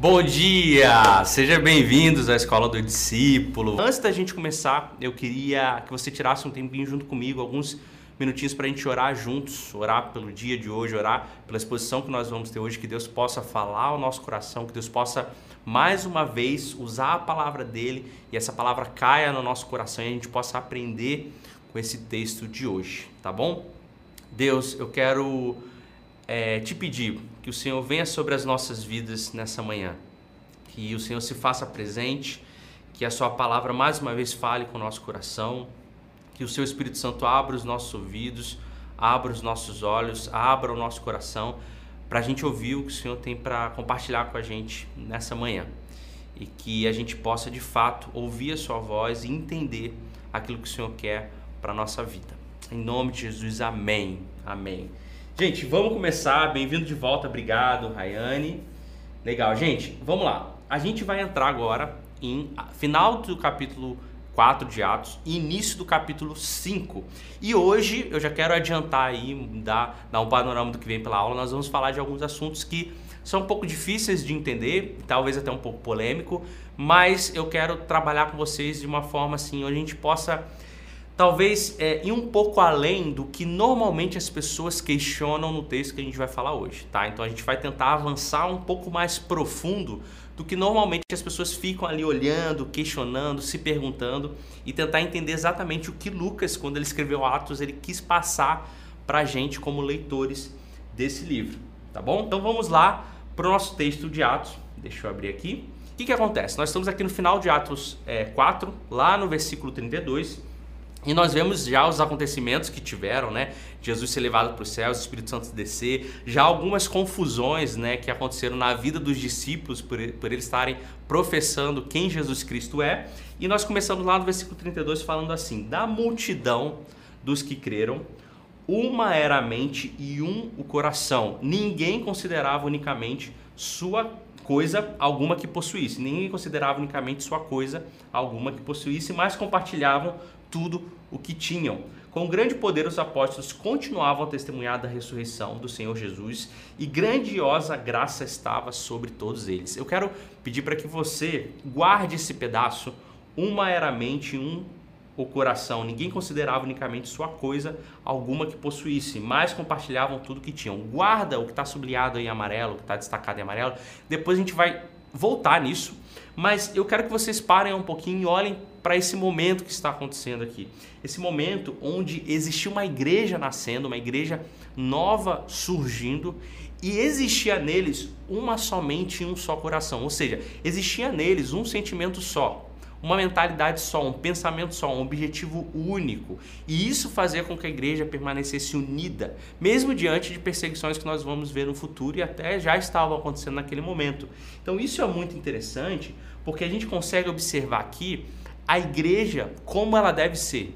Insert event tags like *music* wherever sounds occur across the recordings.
Bom dia! Sejam bem-vindos à Escola do Discípulo. Antes da gente começar, eu queria que você tirasse um tempinho junto comigo, alguns minutinhos para a gente orar juntos, orar pelo dia de hoje, orar pela exposição que nós vamos ter hoje, que Deus possa falar ao nosso coração, que Deus possa mais uma vez usar a palavra dele e essa palavra caia no nosso coração e a gente possa aprender com esse texto de hoje, tá bom? Deus, eu quero é, te pedir que o Senhor venha sobre as nossas vidas nessa manhã, que o Senhor se faça presente, que a Sua palavra mais uma vez fale com o nosso coração, que o Seu Espírito Santo abra os nossos ouvidos, abra os nossos olhos, abra o nosso coração, para a gente ouvir o que o Senhor tem para compartilhar com a gente nessa manhã e que a gente possa de fato ouvir a Sua voz e entender aquilo que o Senhor quer para a nossa vida. Em nome de Jesus, amém. Amém. Gente, vamos começar. Bem-vindo de volta, obrigado, Rayane. Legal, gente, vamos lá. A gente vai entrar agora em final do capítulo 4 de Atos e início do capítulo 5. E hoje eu já quero adiantar aí, dar, dar um panorama do que vem pela aula. Nós vamos falar de alguns assuntos que são um pouco difíceis de entender, talvez até um pouco polêmico, mas eu quero trabalhar com vocês de uma forma assim, onde a gente possa talvez é, ir um pouco além do que normalmente as pessoas questionam no texto que a gente vai falar hoje, tá? Então a gente vai tentar avançar um pouco mais profundo do que normalmente as pessoas ficam ali olhando, questionando, se perguntando e tentar entender exatamente o que Lucas, quando ele escreveu Atos, ele quis passar para a gente como leitores desse livro, tá bom? Então vamos lá para o nosso texto de Atos. Deixa eu abrir aqui. O que, que acontece? Nós estamos aqui no final de Atos é, 4, lá no versículo 32 e nós vemos já os acontecimentos que tiveram, né? Jesus ser levado para os céus, o Espírito Santo descer, já algumas confusões, né, que aconteceram na vida dos discípulos por, por eles estarem professando quem Jesus Cristo é. E nós começamos lá no versículo 32 falando assim: da multidão dos que creram, uma era a mente e um o coração. Ninguém considerava unicamente sua coisa alguma que possuísse. Ninguém considerava unicamente sua coisa alguma que possuísse, mas compartilhavam tudo o que tinham. Com grande poder, os apóstolos continuavam a testemunhar da ressurreição do Senhor Jesus e grandiosa graça estava sobre todos eles. Eu quero pedir para que você guarde esse pedaço. Uma era a mente, um o coração. Ninguém considerava unicamente sua coisa alguma que possuísse, mas compartilhavam tudo que tinham. Guarda o que está sublinhado em amarelo, o que está destacado em amarelo. Depois a gente vai voltar nisso, mas eu quero que vocês parem um pouquinho e olhem para esse momento que está acontecendo aqui. Esse momento onde existiu uma igreja nascendo, uma igreja nova surgindo e existia neles uma somente e um só coração, ou seja, existia neles um sentimento só, uma mentalidade só, um pensamento só, um objetivo único. E isso fazia com que a igreja permanecesse unida, mesmo diante de perseguições que nós vamos ver no futuro e até já estavam acontecendo naquele momento. Então isso é muito interessante, porque a gente consegue observar aqui a igreja como ela deve ser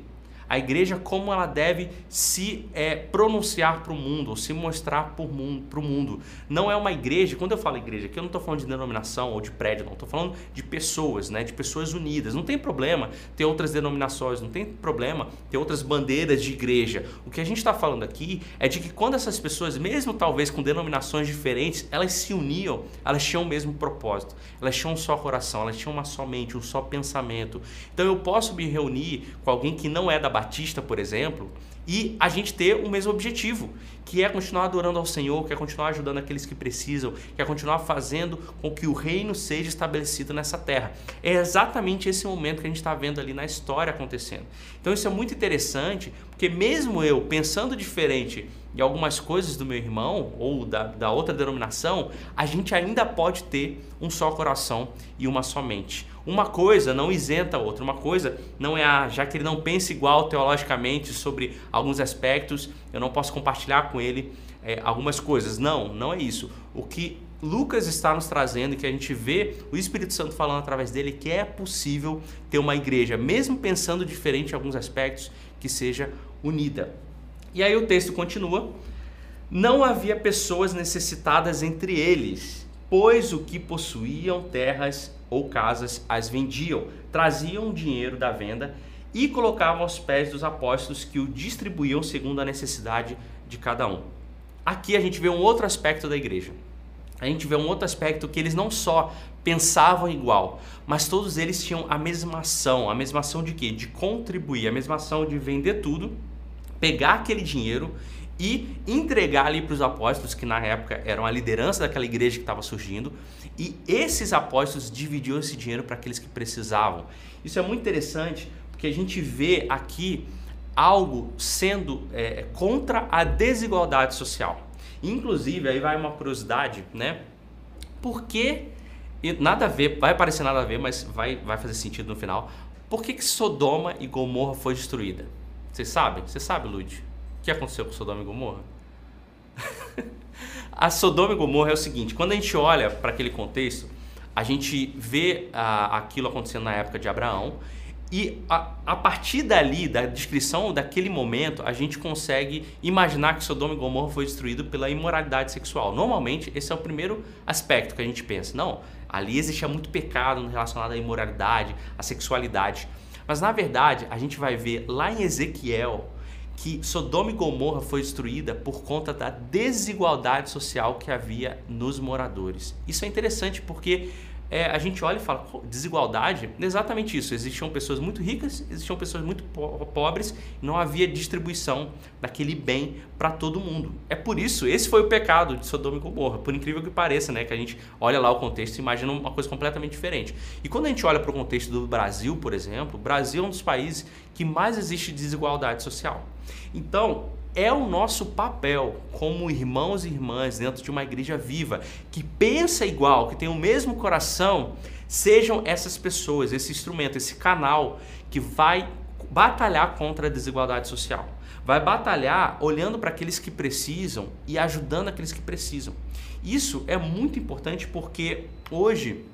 a igreja como ela deve se é, pronunciar para o mundo, ou se mostrar para o mundo. Não é uma igreja, quando eu falo igreja aqui, eu não estou falando de denominação ou de prédio, não. Estou falando de pessoas, né? de pessoas unidas. Não tem problema ter outras denominações, não tem problema ter outras bandeiras de igreja. O que a gente está falando aqui é de que quando essas pessoas, mesmo talvez com denominações diferentes, elas se uniam, elas tinham o mesmo propósito, elas tinham um só coração, elas tinham uma só mente, um só pensamento. Então eu posso me reunir com alguém que não é da Batista, por exemplo, e a gente ter o mesmo objetivo, que é continuar adorando ao Senhor, que é continuar ajudando aqueles que precisam, que é continuar fazendo com que o reino seja estabelecido nessa terra. É exatamente esse momento que a gente está vendo ali na história acontecendo. Então isso é muito interessante, porque mesmo eu pensando diferente de algumas coisas do meu irmão ou da, da outra denominação, a gente ainda pode ter um só coração e uma só mente. Uma coisa não isenta a outra. Uma coisa não é a, já que ele não pensa igual teologicamente sobre alguns aspectos, eu não posso compartilhar com ele é, algumas coisas. Não, não é isso. O que Lucas está nos trazendo que a gente vê o Espírito Santo falando através dele que é possível ter uma igreja, mesmo pensando diferente em alguns aspectos, que seja unida. E aí o texto continua: Não havia pessoas necessitadas entre eles, pois o que possuíam terras ou casas as vendiam, traziam o dinheiro da venda e colocavam aos pés dos apóstolos que o distribuíam segundo a necessidade de cada um. Aqui a gente vê um outro aspecto da igreja. a gente vê um outro aspecto que eles não só pensavam igual, mas todos eles tinham a mesma ação. A mesma ação de quê? De contribuir, a mesma ação de vender tudo, pegar aquele dinheiro e entregar ali para os apóstolos, que na época eram a liderança daquela igreja que estava surgindo, e esses apóstolos dividiam esse dinheiro para aqueles que precisavam. Isso é muito interessante porque a gente vê aqui algo sendo é, contra a desigualdade social. Inclusive, aí vai uma curiosidade, né? Por que, nada a ver, vai parecer nada a ver, mas vai, vai fazer sentido no final. Por que, que Sodoma e Gomorra foi destruída? Vocês sabem? Você sabe, Lud? O que aconteceu com Sodoma e Gomorra? *laughs* a Sodoma e Gomorra é o seguinte: quando a gente olha para aquele contexto, a gente vê ah, aquilo acontecendo na época de Abraão e a, a, partir dali, da descrição daquele momento, a gente consegue imaginar que Sodoma e Gomorra foi destruído pela imoralidade sexual. Normalmente, esse é o primeiro aspecto que a gente pensa. Não, ali existia muito pecado relacionado à imoralidade, à sexualidade. Mas na verdade, a gente vai ver lá em Ezequiel que Sodoma e Gomorra foi destruída por conta da desigualdade social que havia nos moradores. Isso é interessante porque é, a gente olha e fala, desigualdade, exatamente isso. Existiam pessoas muito ricas, existiam pessoas muito po pobres, não havia distribuição daquele bem para todo mundo. É por isso, esse foi o pecado de Sodoma e Gomorra, por incrível que pareça, né? Que a gente olha lá o contexto e imagina uma coisa completamente diferente. E quando a gente olha para o contexto do Brasil, por exemplo, o Brasil é um dos países que mais existe desigualdade social. Então, é o nosso papel como irmãos e irmãs dentro de uma igreja viva, que pensa igual, que tem o mesmo coração, sejam essas pessoas, esse instrumento, esse canal que vai batalhar contra a desigualdade social. Vai batalhar olhando para aqueles que precisam e ajudando aqueles que precisam. Isso é muito importante porque hoje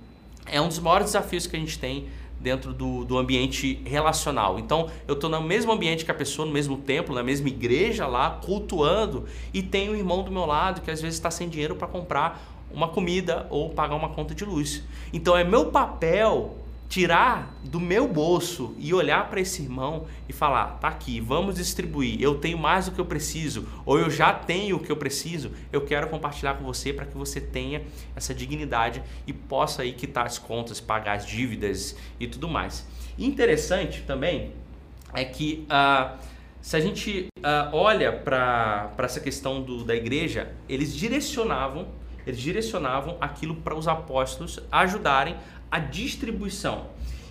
é um dos maiores desafios que a gente tem dentro do, do ambiente relacional. Então, eu estou no mesmo ambiente que a pessoa, no mesmo templo, na mesma igreja lá, cultuando, e tem um irmão do meu lado que às vezes está sem dinheiro para comprar uma comida ou pagar uma conta de luz. Então, é meu papel tirar do meu bolso e olhar para esse irmão e falar: tá aqui, vamos distribuir. Eu tenho mais do que eu preciso, ou eu já tenho o que eu preciso. Eu quero compartilhar com você para que você tenha essa dignidade e possa aí quitar as contas, pagar as dívidas e tudo mais. Interessante também é que uh, se a gente uh, olha para essa questão do, da igreja, eles direcionavam eles direcionavam aquilo para os apóstolos ajudarem a distribuição.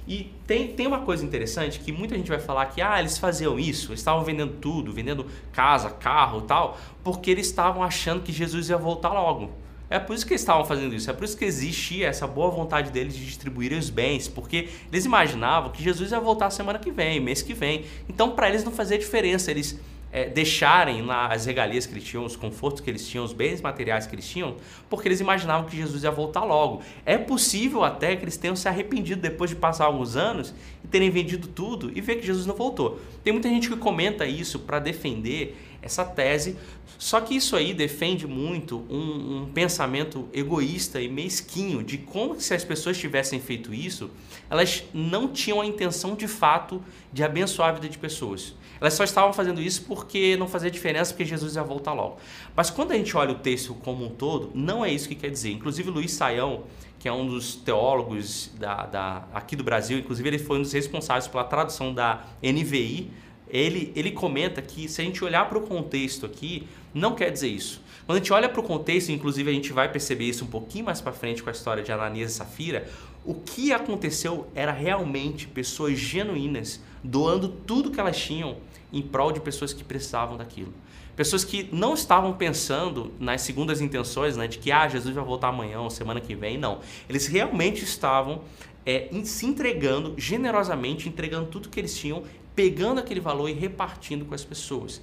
E tem, tem uma coisa interessante que muita gente vai falar que ah, eles faziam isso, eles estavam vendendo tudo, vendendo casa, carro tal, porque eles estavam achando que Jesus ia voltar logo. É por isso que eles estavam fazendo isso, é por isso que existia essa boa vontade deles de distribuir os bens, porque eles imaginavam que Jesus ia voltar semana que vem, mês que vem. Então, para eles não fazia diferença, eles é, deixarem lá as regalias que eles tinham, os confortos que eles tinham, os bens materiais que eles tinham, porque eles imaginavam que Jesus ia voltar logo. É possível até que eles tenham se arrependido depois de passar alguns anos e terem vendido tudo e ver que Jesus não voltou. Tem muita gente que comenta isso para defender essa tese, só que isso aí defende muito um, um, pensamento egoísta e mesquinho de como se as pessoas tivessem feito isso, elas não tinham a intenção de fato de abençoar a vida de pessoas. Elas só estavam fazendo isso porque não fazia diferença, porque Jesus ia voltar logo. Mas quando a gente olha o texto como um todo, não é isso que quer dizer. Inclusive, Luiz Saião, que é um dos teólogos da, da, aqui do Brasil, inclusive ele foi um dos responsáveis pela tradução da NVI, ele, ele comenta que se a gente olhar para o contexto aqui, não quer dizer isso. Quando a gente olha para o contexto, inclusive a gente vai perceber isso um pouquinho mais para frente com a história de Ananias e Safira, o que aconteceu era realmente pessoas genuínas doando tudo que elas tinham em prol de pessoas que precisavam daquilo. Pessoas que não estavam pensando nas segundas intenções, né, de que ah, Jesus vai voltar amanhã ou semana que vem, não. Eles realmente estavam é, se entregando generosamente, entregando tudo que eles tinham, pegando aquele valor e repartindo com as pessoas.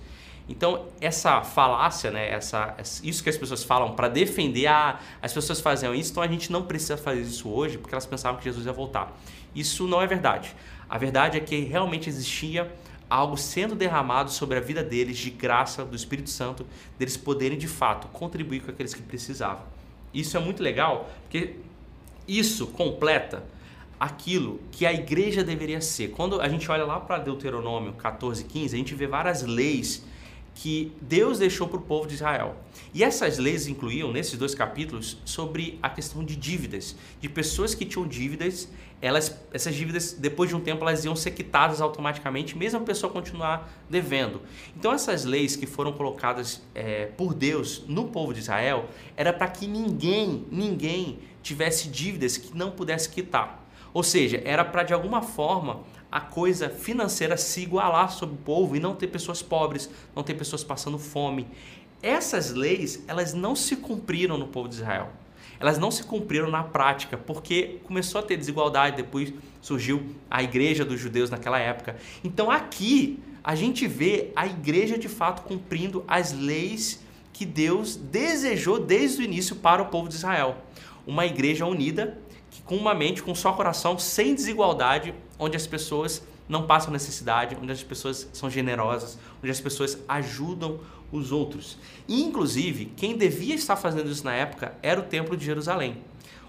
Então, essa falácia, né, essa, isso que as pessoas falam para defender, ah, as pessoas faziam isso, então a gente não precisa fazer isso hoje porque elas pensavam que Jesus ia voltar. Isso não é verdade. A verdade é que realmente existia algo sendo derramado sobre a vida deles de graça do Espírito Santo, deles poderem de fato contribuir com aqueles que precisavam. Isso é muito legal, porque isso completa aquilo que a igreja deveria ser. Quando a gente olha lá para Deuteronômio 14, 15, a gente vê várias leis que Deus deixou para o povo de Israel. E essas leis incluíam, nesses dois capítulos, sobre a questão de dívidas, de pessoas que tinham dívidas, elas, essas dívidas, depois de um tempo, elas iam ser quitadas automaticamente, mesmo a pessoa continuar devendo. Então, essas leis que foram colocadas é, por Deus no povo de Israel, era para que ninguém, ninguém tivesse dívidas que não pudesse quitar. Ou seja, era para de alguma forma a coisa financeira se igualar sobre o povo e não ter pessoas pobres, não ter pessoas passando fome. Essas leis, elas não se cumpriram no povo de Israel. Elas não se cumpriram na prática, porque começou a ter desigualdade, depois surgiu a igreja dos judeus naquela época. Então aqui a gente vê a igreja de fato cumprindo as leis que Deus desejou desde o início para o povo de Israel. Uma igreja unida, que com uma mente, com só coração, sem desigualdade, onde as pessoas não passam necessidade, onde as pessoas são generosas, onde as pessoas ajudam os outros. E, inclusive, quem devia estar fazendo isso na época era o Templo de Jerusalém.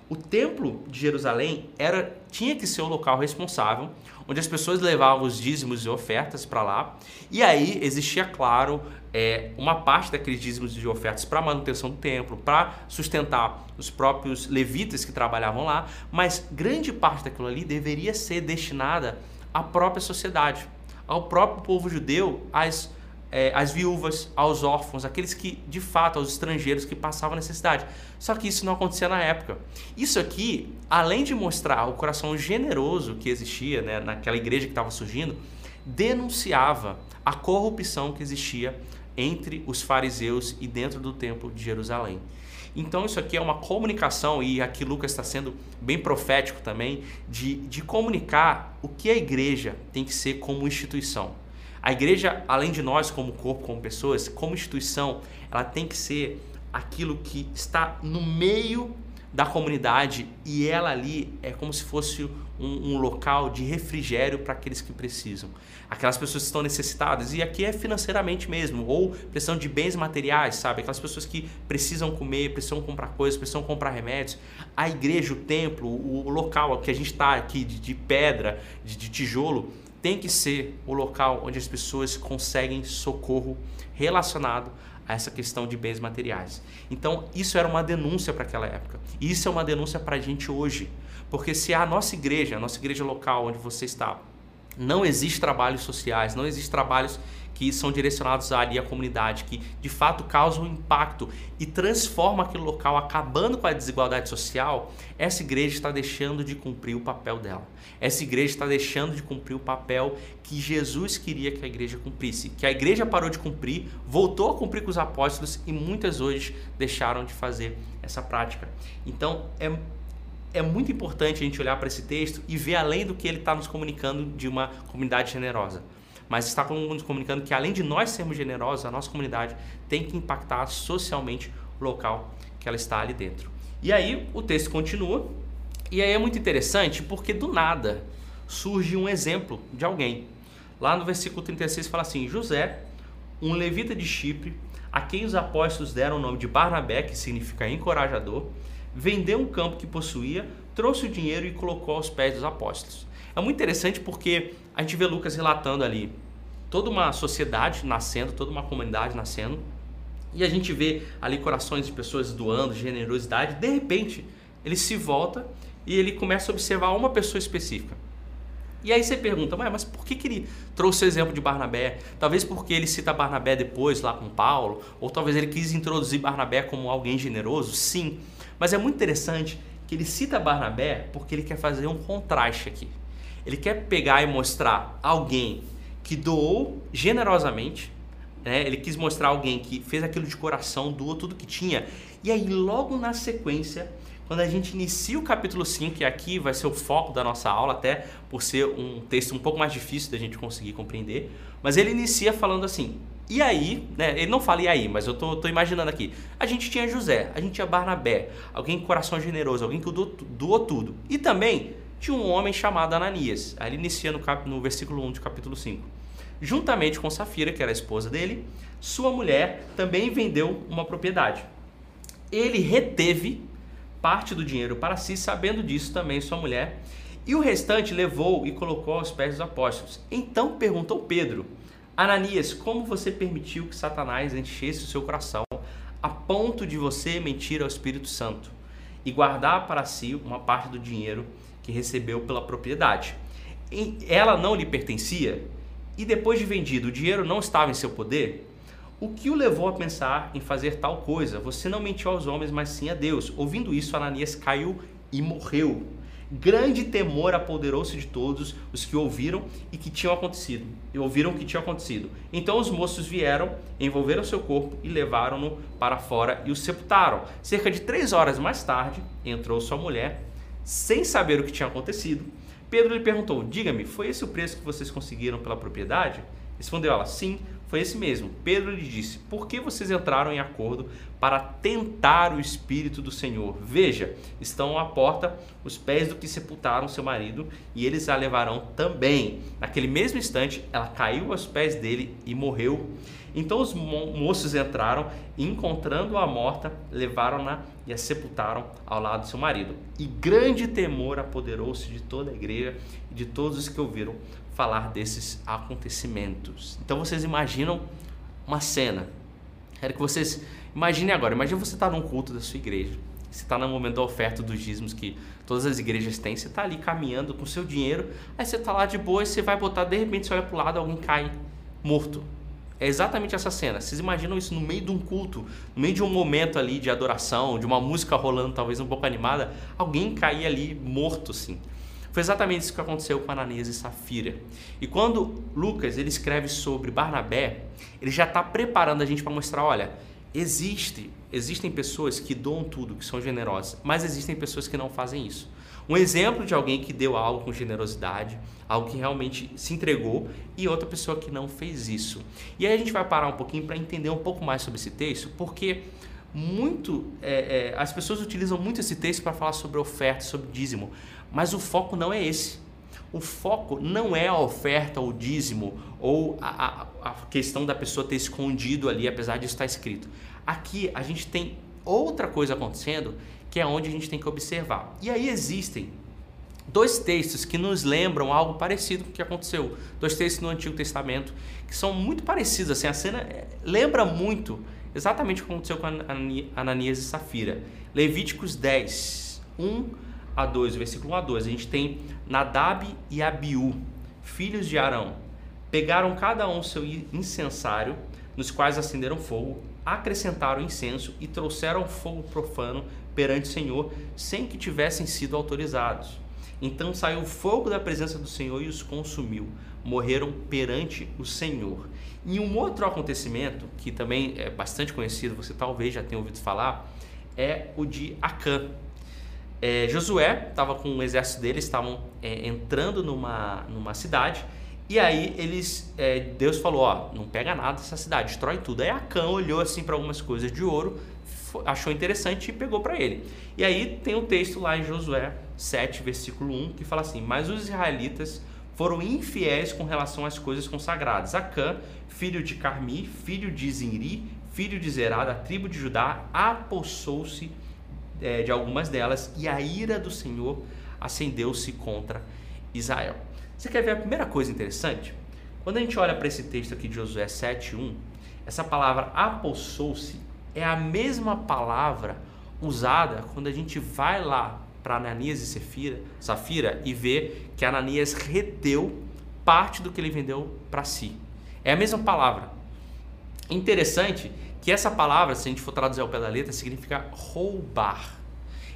O Templo de Jerusalém era, tinha que ser o local responsável, onde as pessoas levavam os dízimos e ofertas para lá. E aí existia, claro, é, uma parte daqueles dízimos e ofertas para manutenção do templo, para sustentar os próprios levitas que trabalhavam lá, mas grande parte daquilo ali deveria ser destinada à própria sociedade, ao próprio povo judeu, às é, viúvas, aos órfãos, aqueles que, de fato, aos estrangeiros que passavam necessidade. Só que isso não acontecia na época. Isso aqui, além de mostrar o coração generoso que existia né, naquela igreja que estava surgindo, denunciava a corrupção que existia entre os fariseus e dentro do templo de Jerusalém. Então isso aqui é uma comunicação, e aqui Lucas está sendo bem profético também, de, de comunicar o que a igreja tem que ser como instituição. A igreja, além de nós como corpo, como pessoas, como instituição, ela tem que ser aquilo que está no meio da comunidade e ela ali é como se fosse um, um local de refrigério para aqueles que precisam. Aquelas pessoas que estão necessitadas, e aqui é financeiramente mesmo, ou precisam de bens materiais, sabe? Aquelas pessoas que precisam comer, precisam comprar coisas, precisam comprar remédios. A igreja, o templo, o local que a gente está aqui de, de pedra, de, de tijolo, tem que ser o local onde as pessoas conseguem socorro relacionado a essa questão de bens materiais. Então, isso era uma denúncia para aquela época. E isso é uma denúncia para a gente hoje. Porque se a nossa igreja, a nossa igreja local onde você está, não existe trabalhos sociais, não existe trabalhos que são direcionados ali à comunidade, que de fato causam um impacto e transforma aquele local, acabando com a desigualdade social, essa igreja está deixando de cumprir o papel dela. Essa igreja está deixando de cumprir o papel que Jesus queria que a igreja cumprisse. Que a igreja parou de cumprir, voltou a cumprir com os apóstolos e muitas hoje deixaram de fazer essa prática. Então é é muito importante a gente olhar para esse texto e ver além do que ele está nos comunicando de uma comunidade generosa mas está nos comunicando que além de nós sermos generosos, a nossa comunidade tem que impactar socialmente o local que ela está ali dentro. E aí o texto continua, e aí é muito interessante porque do nada surge um exemplo de alguém. Lá no versículo 36 fala assim: José, um levita de Chipre, a quem os apóstolos deram o nome de Barnabé, que significa encorajador, vendeu um campo que possuía, trouxe o dinheiro e colocou aos pés dos apóstolos. É muito interessante porque a gente vê Lucas relatando ali toda uma sociedade nascendo, toda uma comunidade nascendo, e a gente vê ali corações de pessoas doando, generosidade. De repente, ele se volta e ele começa a observar uma pessoa específica. E aí você pergunta, mas por que, que ele trouxe o exemplo de Barnabé? Talvez porque ele cita Barnabé depois lá com Paulo, ou talvez ele quis introduzir Barnabé como alguém generoso? Sim, mas é muito interessante que ele cita Barnabé porque ele quer fazer um contraste aqui. Ele quer pegar e mostrar alguém que doou generosamente, né? ele quis mostrar alguém que fez aquilo de coração, doou tudo que tinha. E aí, logo na sequência, quando a gente inicia o capítulo 5, que aqui vai ser o foco da nossa aula, até por ser um texto um pouco mais difícil da gente conseguir compreender, mas ele inicia falando assim: e aí, né, ele não fala e aí, mas eu tô, tô, imaginando aqui. A gente tinha José, a gente tinha Barnabé, alguém com coração generoso, alguém que doou, doou tudo. E também de um homem chamado Ananias. Ele inicia no, cap, no versículo 1 de capítulo 5. Juntamente com Safira, que era a esposa dele, sua mulher também vendeu uma propriedade. Ele reteve parte do dinheiro para si, sabendo disso também sua mulher, e o restante levou e colocou aos pés dos apóstolos. Então perguntou Pedro: Ananias, como você permitiu que Satanás enchesse o seu coração a ponto de você mentir ao Espírito Santo e guardar para si uma parte do dinheiro que recebeu pela propriedade? Ela não lhe pertencia e depois de vendido o dinheiro não estava em seu poder? O que o levou a pensar em fazer tal coisa? Você não mentiu aos homens, mas sim a Deus. Ouvindo isso, Ananias caiu e morreu. Grande temor apoderou-se de todos os que ouviram e que tinham acontecido. E ouviram o que tinha acontecido. Então os moços vieram, envolveram seu corpo e levaram-no para fora e o sepultaram. Cerca de três horas mais tarde, entrou sua mulher, sem saber o que tinha acontecido. Pedro lhe perguntou: Diga-me, foi esse o preço que vocês conseguiram pela propriedade? Respondeu ela: Sim, foi esse mesmo. Pedro lhe disse: Por que vocês entraram em acordo para tentar o Espírito do Senhor? Veja, estão à porta os pés do que sepultaram seu marido e eles a levarão também. Naquele mesmo instante, ela caiu aos pés dele e morreu. Então os moços entraram e, encontrando-a morta, levaram-na e a sepultaram ao lado do seu marido. E grande temor apoderou-se de toda a igreja e de todos os que ouviram falar desses acontecimentos. Então vocês imaginam uma cena. Quero que vocês imaginem agora. Imagine você estar tá num culto da sua igreja. Você está no momento da oferta dos dízimos que todas as igrejas têm. Você está ali caminhando com seu dinheiro. Aí você está lá de boa e você vai botar. De repente você olha para o lado alguém cai morto. É exatamente essa cena. Vocês imaginam isso no meio de um culto, no meio de um momento ali de adoração, de uma música rolando talvez um pouco animada, alguém cair ali morto assim. Foi exatamente isso que aconteceu com Ananias e Safira. E quando Lucas ele escreve sobre Barnabé, ele já está preparando a gente para mostrar, olha, existe, existem pessoas que doam tudo, que são generosas, mas existem pessoas que não fazem isso. Um exemplo de alguém que deu algo com generosidade, algo que realmente se entregou, e outra pessoa que não fez isso. E aí a gente vai parar um pouquinho para entender um pouco mais sobre esse texto, porque muito é, é, as pessoas utilizam muito esse texto para falar sobre oferta, sobre dízimo, mas o foco não é esse. O foco não é a oferta, o dízimo ou a, a, a questão da pessoa ter escondido ali, apesar disso estar escrito. Aqui a gente tem outra coisa acontecendo que é onde a gente tem que observar. E aí existem dois textos que nos lembram algo parecido com o que aconteceu. Dois textos no Antigo Testamento que são muito parecidos. Assim, a cena é, lembra muito exatamente o que aconteceu com Ananias e Safira. Levíticos 10, 1 a 2, versículo 1 a 2, a gente tem Nadab e Abiú, filhos de Arão, pegaram cada um seu incensário, nos quais acenderam fogo, acrescentaram incenso e trouxeram fogo profano perante o Senhor, sem que tivessem sido autorizados. Então saiu fogo da presença do Senhor e os consumiu. Morreram perante o Senhor. E um outro acontecimento, que também é bastante conhecido, você talvez já tenha ouvido falar, é o de Acã. É, Josué estava com o exército dele, estavam é, entrando numa, numa cidade, e aí eles, é, Deus falou, ó, não pega nada dessa cidade, destrói tudo. Aí Acã olhou assim para algumas coisas de ouro, achou interessante e pegou para ele. E aí tem um texto lá em Josué 7, versículo 1, que fala assim: Mas os israelitas foram infiéis com relação às coisas consagradas. Acã, filho de Carmi, filho de Zinri, filho de Zerá, da tribo de Judá, apossou-se é, de algumas delas e a ira do Senhor acendeu-se contra Israel. Você quer ver a primeira coisa interessante? Quando a gente olha para esse texto aqui de Josué 7:1, essa palavra apossou-se é a mesma palavra usada quando a gente vai lá para Ananias e Safira, Safira e vê que Ananias reteu parte do que ele vendeu para si. É a mesma palavra. Interessante que essa palavra, se a gente for traduzir ao pé da letra, significa roubar.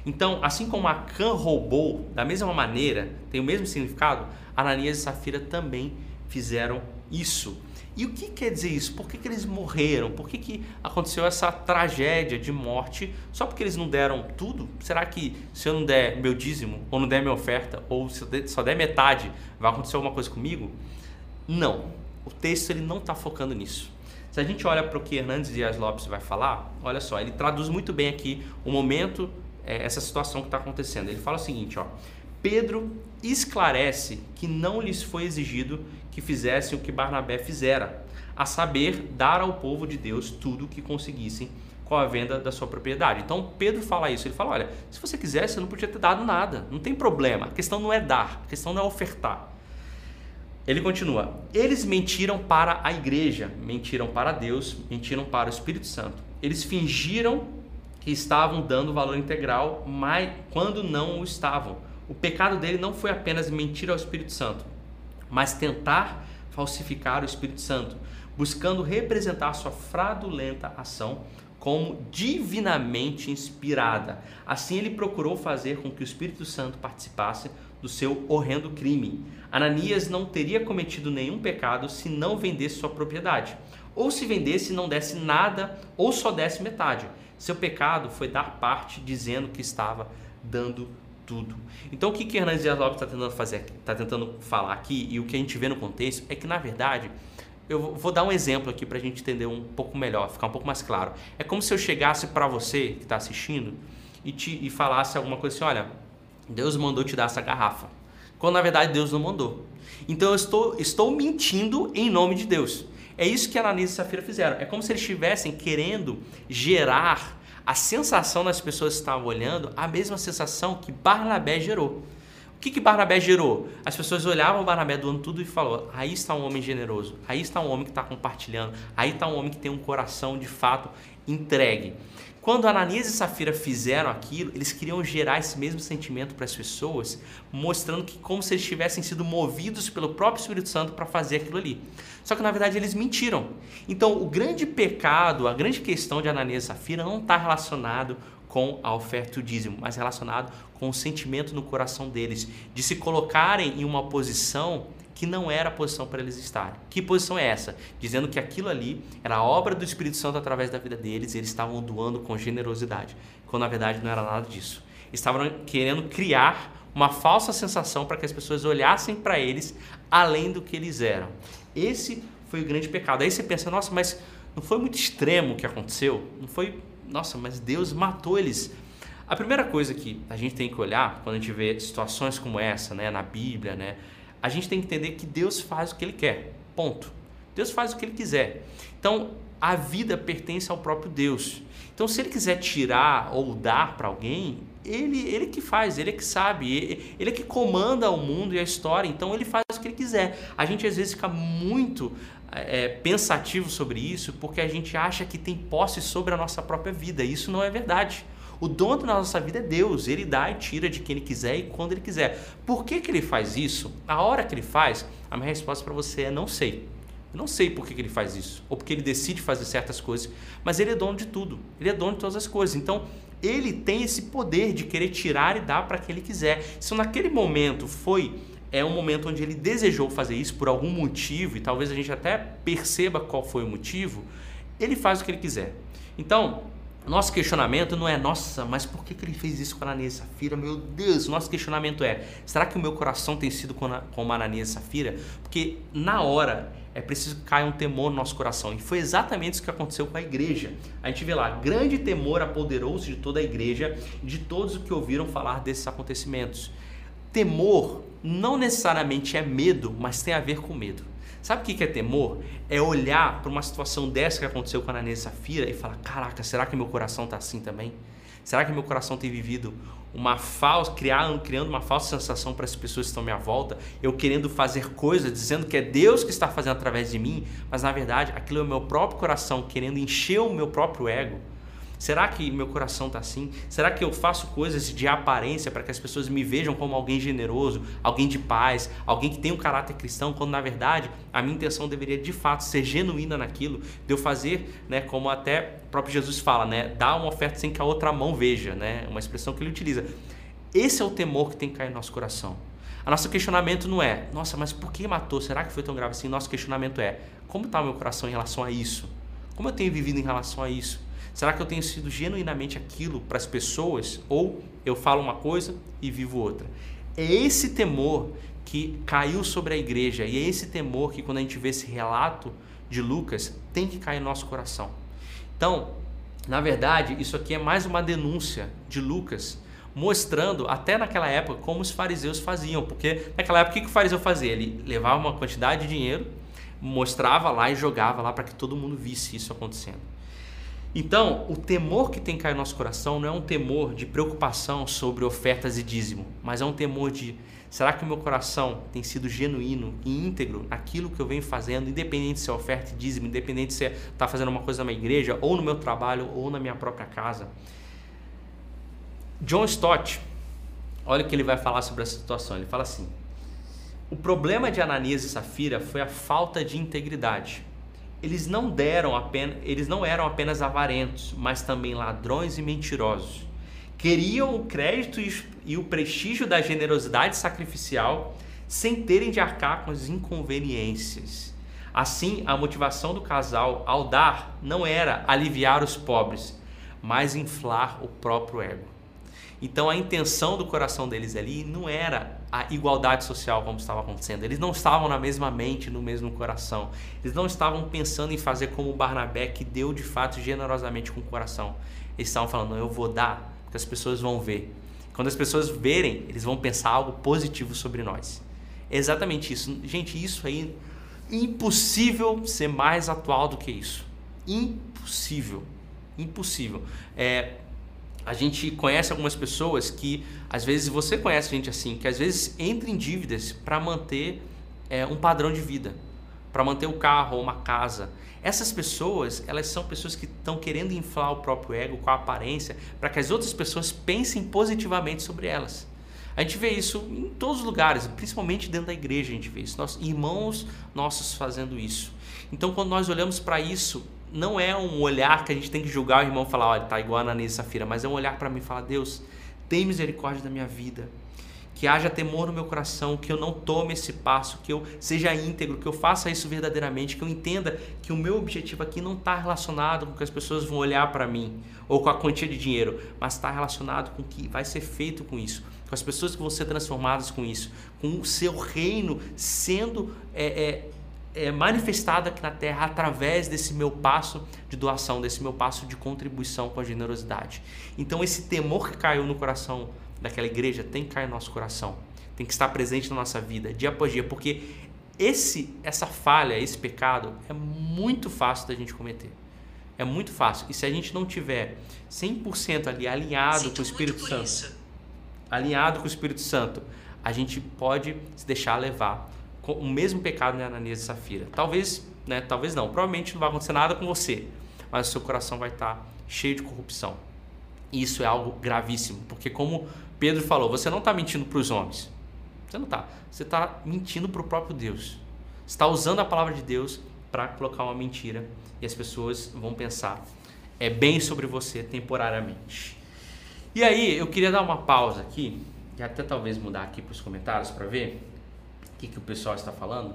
Então, assim como Acã roubou, da mesma maneira, tem o mesmo significado, Ananias e Safira também fizeram isso. E o que quer dizer isso? Por que, que eles morreram? Por que, que aconteceu essa tragédia de morte só porque eles não deram tudo? Será que se eu não der meu dízimo, ou não der minha oferta, ou se eu só der metade, vai acontecer alguma coisa comigo? Não. O texto ele não está focando nisso. Se a gente olha para o que Hernandes Dias Lopes vai falar, olha só, ele traduz muito bem aqui o momento, é, essa situação que está acontecendo. Ele fala o seguinte, ó. Pedro esclarece que não lhes foi exigido que fizessem o que Barnabé fizera, a saber, dar ao povo de Deus tudo o que conseguissem com a venda da sua propriedade. Então Pedro fala isso, ele fala: olha, se você quisesse, você não podia ter dado nada, não tem problema. A questão não é dar, a questão não é ofertar. Ele continua: Eles mentiram para a igreja, mentiram para Deus, mentiram para o Espírito Santo. Eles fingiram que estavam dando valor integral, mas quando não o estavam. O pecado dele não foi apenas mentir ao Espírito Santo, mas tentar falsificar o Espírito Santo, buscando representar sua fraudulenta ação como divinamente inspirada. Assim ele procurou fazer com que o Espírito Santo participasse do seu horrendo crime. Ananias não teria cometido nenhum pecado se não vendesse sua propriedade, ou se vendesse e não desse nada, ou só desse metade. Seu pecado foi dar parte dizendo que estava dando tudo. Então o que que Hernandes Dias Lopes está tentando fazer, está tentando falar aqui e o que a gente vê no contexto é que na verdade eu vou dar um exemplo aqui para a gente entender um pouco melhor, ficar um pouco mais claro. É como se eu chegasse para você que está assistindo e, te, e falasse alguma coisa assim: olha, Deus mandou te dar essa garrafa. Quando na verdade Deus não mandou. Então eu estou, estou mentindo em nome de Deus. É isso que Ananias e Safira fizeram. É como se eles estivessem querendo gerar a sensação nas pessoas que estavam olhando, a mesma sensação que Barnabé gerou que, que Barnabé gerou? As pessoas olhavam Barnabé doando tudo e falou: aí está um homem generoso, aí está um homem que está compartilhando, aí está um homem que tem um coração de fato entregue. Quando Ananias e Safira fizeram aquilo, eles queriam gerar esse mesmo sentimento para as pessoas, mostrando que como se eles tivessem sido movidos pelo próprio Espírito Santo para fazer aquilo ali. Só que na verdade eles mentiram. Então o grande pecado, a grande questão de Ananias e Safira não está relacionado com a oferta e o dízimo, mas relacionado com o sentimento no coração deles de se colocarem em uma posição que não era a posição para eles estarem. Que posição é essa? Dizendo que aquilo ali era a obra do Espírito Santo através da vida deles e eles estavam doando com generosidade, quando na verdade não era nada disso. Estavam querendo criar uma falsa sensação para que as pessoas olhassem para eles além do que eles eram. Esse foi o grande pecado. Aí você pensa, nossa, mas não foi muito extremo o que aconteceu? Não foi nossa, mas Deus matou eles. A primeira coisa que a gente tem que olhar quando a gente vê situações como essa, né, na Bíblia, né, a gente tem que entender que Deus faz o que Ele quer. Ponto. Deus faz o que Ele quiser. Então, a vida pertence ao próprio Deus. Então, se Ele quiser tirar ou dar para alguém, ele, ele que faz, ele é que sabe, ele, ele é que comanda o mundo e a história. Então, Ele faz o que Ele quiser. A gente às vezes fica muito é, pensativo sobre isso porque a gente acha que tem posse sobre a nossa própria vida. Isso não é verdade. O dono da nossa vida é Deus, ele dá e tira de quem ele quiser e quando ele quiser. Por que, que ele faz isso? A hora que ele faz, a minha resposta para você é não sei. Eu não sei por que, que ele faz isso, ou porque ele decide fazer certas coisas, mas ele é dono de tudo, ele é dono de todas as coisas. Então, ele tem esse poder de querer tirar e dar para quem ele quiser. Se naquele momento foi é um momento onde ele desejou fazer isso por algum motivo, e talvez a gente até perceba qual foi o motivo, ele faz o que ele quiser. Então, nosso questionamento não é, nossa, mas por que, que ele fez isso com a Ananias e Safira? Meu Deus, nosso questionamento é, será que o meu coração tem sido como a Ananias e Safira? Porque na hora é preciso que caia um temor no nosso coração. E foi exatamente isso que aconteceu com a igreja. A gente vê lá, grande temor apoderou-se de toda a igreja de todos os que ouviram falar desses acontecimentos. Temor não necessariamente é medo, mas tem a ver com medo. Sabe o que é temor? É olhar para uma situação dessa que aconteceu com a Ananias Safira e falar: caraca, será que meu coração está assim também? Será que meu coração tem vivido uma falsa, criando, criando uma falsa sensação para as pessoas que estão à minha volta, eu querendo fazer coisas, dizendo que é Deus que está fazendo através de mim, mas na verdade aquilo é o meu próprio coração querendo encher o meu próprio ego? Será que meu coração está assim? Será que eu faço coisas de aparência para que as pessoas me vejam como alguém generoso, alguém de paz, alguém que tem um caráter cristão, quando na verdade a minha intenção deveria de fato ser genuína naquilo, de eu fazer, né, como até o próprio Jesus fala, né, dar uma oferta sem que a outra mão veja, né, uma expressão que ele utiliza. Esse é o temor que tem que cair no nosso coração. A nosso questionamento não é, nossa, mas por que matou? Será que foi tão grave assim? Nosso questionamento é, como está o meu coração em relação a isso? Como eu tenho vivido em relação a isso? Será que eu tenho sido genuinamente aquilo para as pessoas ou eu falo uma coisa e vivo outra? É esse temor que caiu sobre a igreja e é esse temor que quando a gente vê esse relato de Lucas tem que cair no nosso coração. Então, na verdade, isso aqui é mais uma denúncia de Lucas mostrando até naquela época como os fariseus faziam, porque naquela época o que o fariseu fazia? Ele levava uma quantidade de dinheiro, mostrava lá e jogava lá para que todo mundo visse isso acontecendo. Então, o temor que tem que cair no nosso coração não é um temor de preocupação sobre ofertas e dízimo, mas é um temor de será que o meu coração tem sido genuíno e íntegro naquilo que eu venho fazendo, independente se é oferta e dízimo, independente se está é, fazendo uma coisa na minha igreja, ou no meu trabalho, ou na minha própria casa. John Stott, olha o que ele vai falar sobre essa situação. Ele fala assim: o problema de Ananias e Safira foi a falta de integridade eles não deram apenas, eles não eram apenas avarentos, mas também ladrões e mentirosos. Queriam o crédito e o prestígio da generosidade sacrificial sem terem de arcar com as inconveniências. Assim, a motivação do casal ao dar não era aliviar os pobres, mas inflar o próprio ego. Então a intenção do coração deles ali não era a igualdade social como estava acontecendo. Eles não estavam na mesma mente, no mesmo coração. Eles não estavam pensando em fazer como Barnabé, que deu de fato generosamente com o coração. Eles estavam falando, eu vou dar, porque as pessoas vão ver. Quando as pessoas verem, eles vão pensar algo positivo sobre nós. É exatamente isso. Gente, isso aí, impossível ser mais atual do que isso. Impossível. Impossível. É, a gente conhece algumas pessoas que, às vezes, você conhece gente assim, que às vezes entra em dívidas para manter é, um padrão de vida, para manter o carro ou uma casa. Essas pessoas, elas são pessoas que estão querendo inflar o próprio ego com a aparência para que as outras pessoas pensem positivamente sobre elas. A gente vê isso em todos os lugares, principalmente dentro da igreja a gente vê isso. Nossos irmãos nossos fazendo isso. Então, quando nós olhamos para isso, não é um olhar que a gente tem que julgar o irmão e falar, olha, tá igual a Ananias e Safira, mas é um olhar para mim e falar, Deus, tem misericórdia da minha vida, que haja temor no meu coração, que eu não tome esse passo, que eu seja íntegro, que eu faça isso verdadeiramente, que eu entenda que o meu objetivo aqui não está relacionado com que as pessoas vão olhar para mim ou com a quantia de dinheiro, mas está relacionado com o que vai ser feito com isso, com as pessoas que vão ser transformadas com isso, com o seu reino sendo é, é, é, manifestada aqui na terra através desse meu passo de doação, desse meu passo de contribuição com a generosidade. Então, esse temor que caiu no coração daquela igreja tem que cair no nosso coração, tem que estar presente na nossa vida, dia após dia, porque esse, essa falha, esse pecado é muito fácil da gente cometer. É muito fácil. E se a gente não tiver 100% ali alinhado Sinto com o Espírito Santo, isso. alinhado com o Espírito Santo, a gente pode se deixar levar o mesmo pecado de Ananias e Safira. Talvez, né, talvez não, provavelmente não vai acontecer nada com você, mas o seu coração vai estar cheio de corrupção. E isso é algo gravíssimo, porque como Pedro falou, você não está mentindo para os homens. Você não está. Você está mentindo para o próprio Deus. Está usando a palavra de Deus para colocar uma mentira e as pessoas vão pensar é bem sobre você temporariamente. E aí, eu queria dar uma pausa aqui e até talvez mudar aqui para os comentários para ver que, que o pessoal está falando?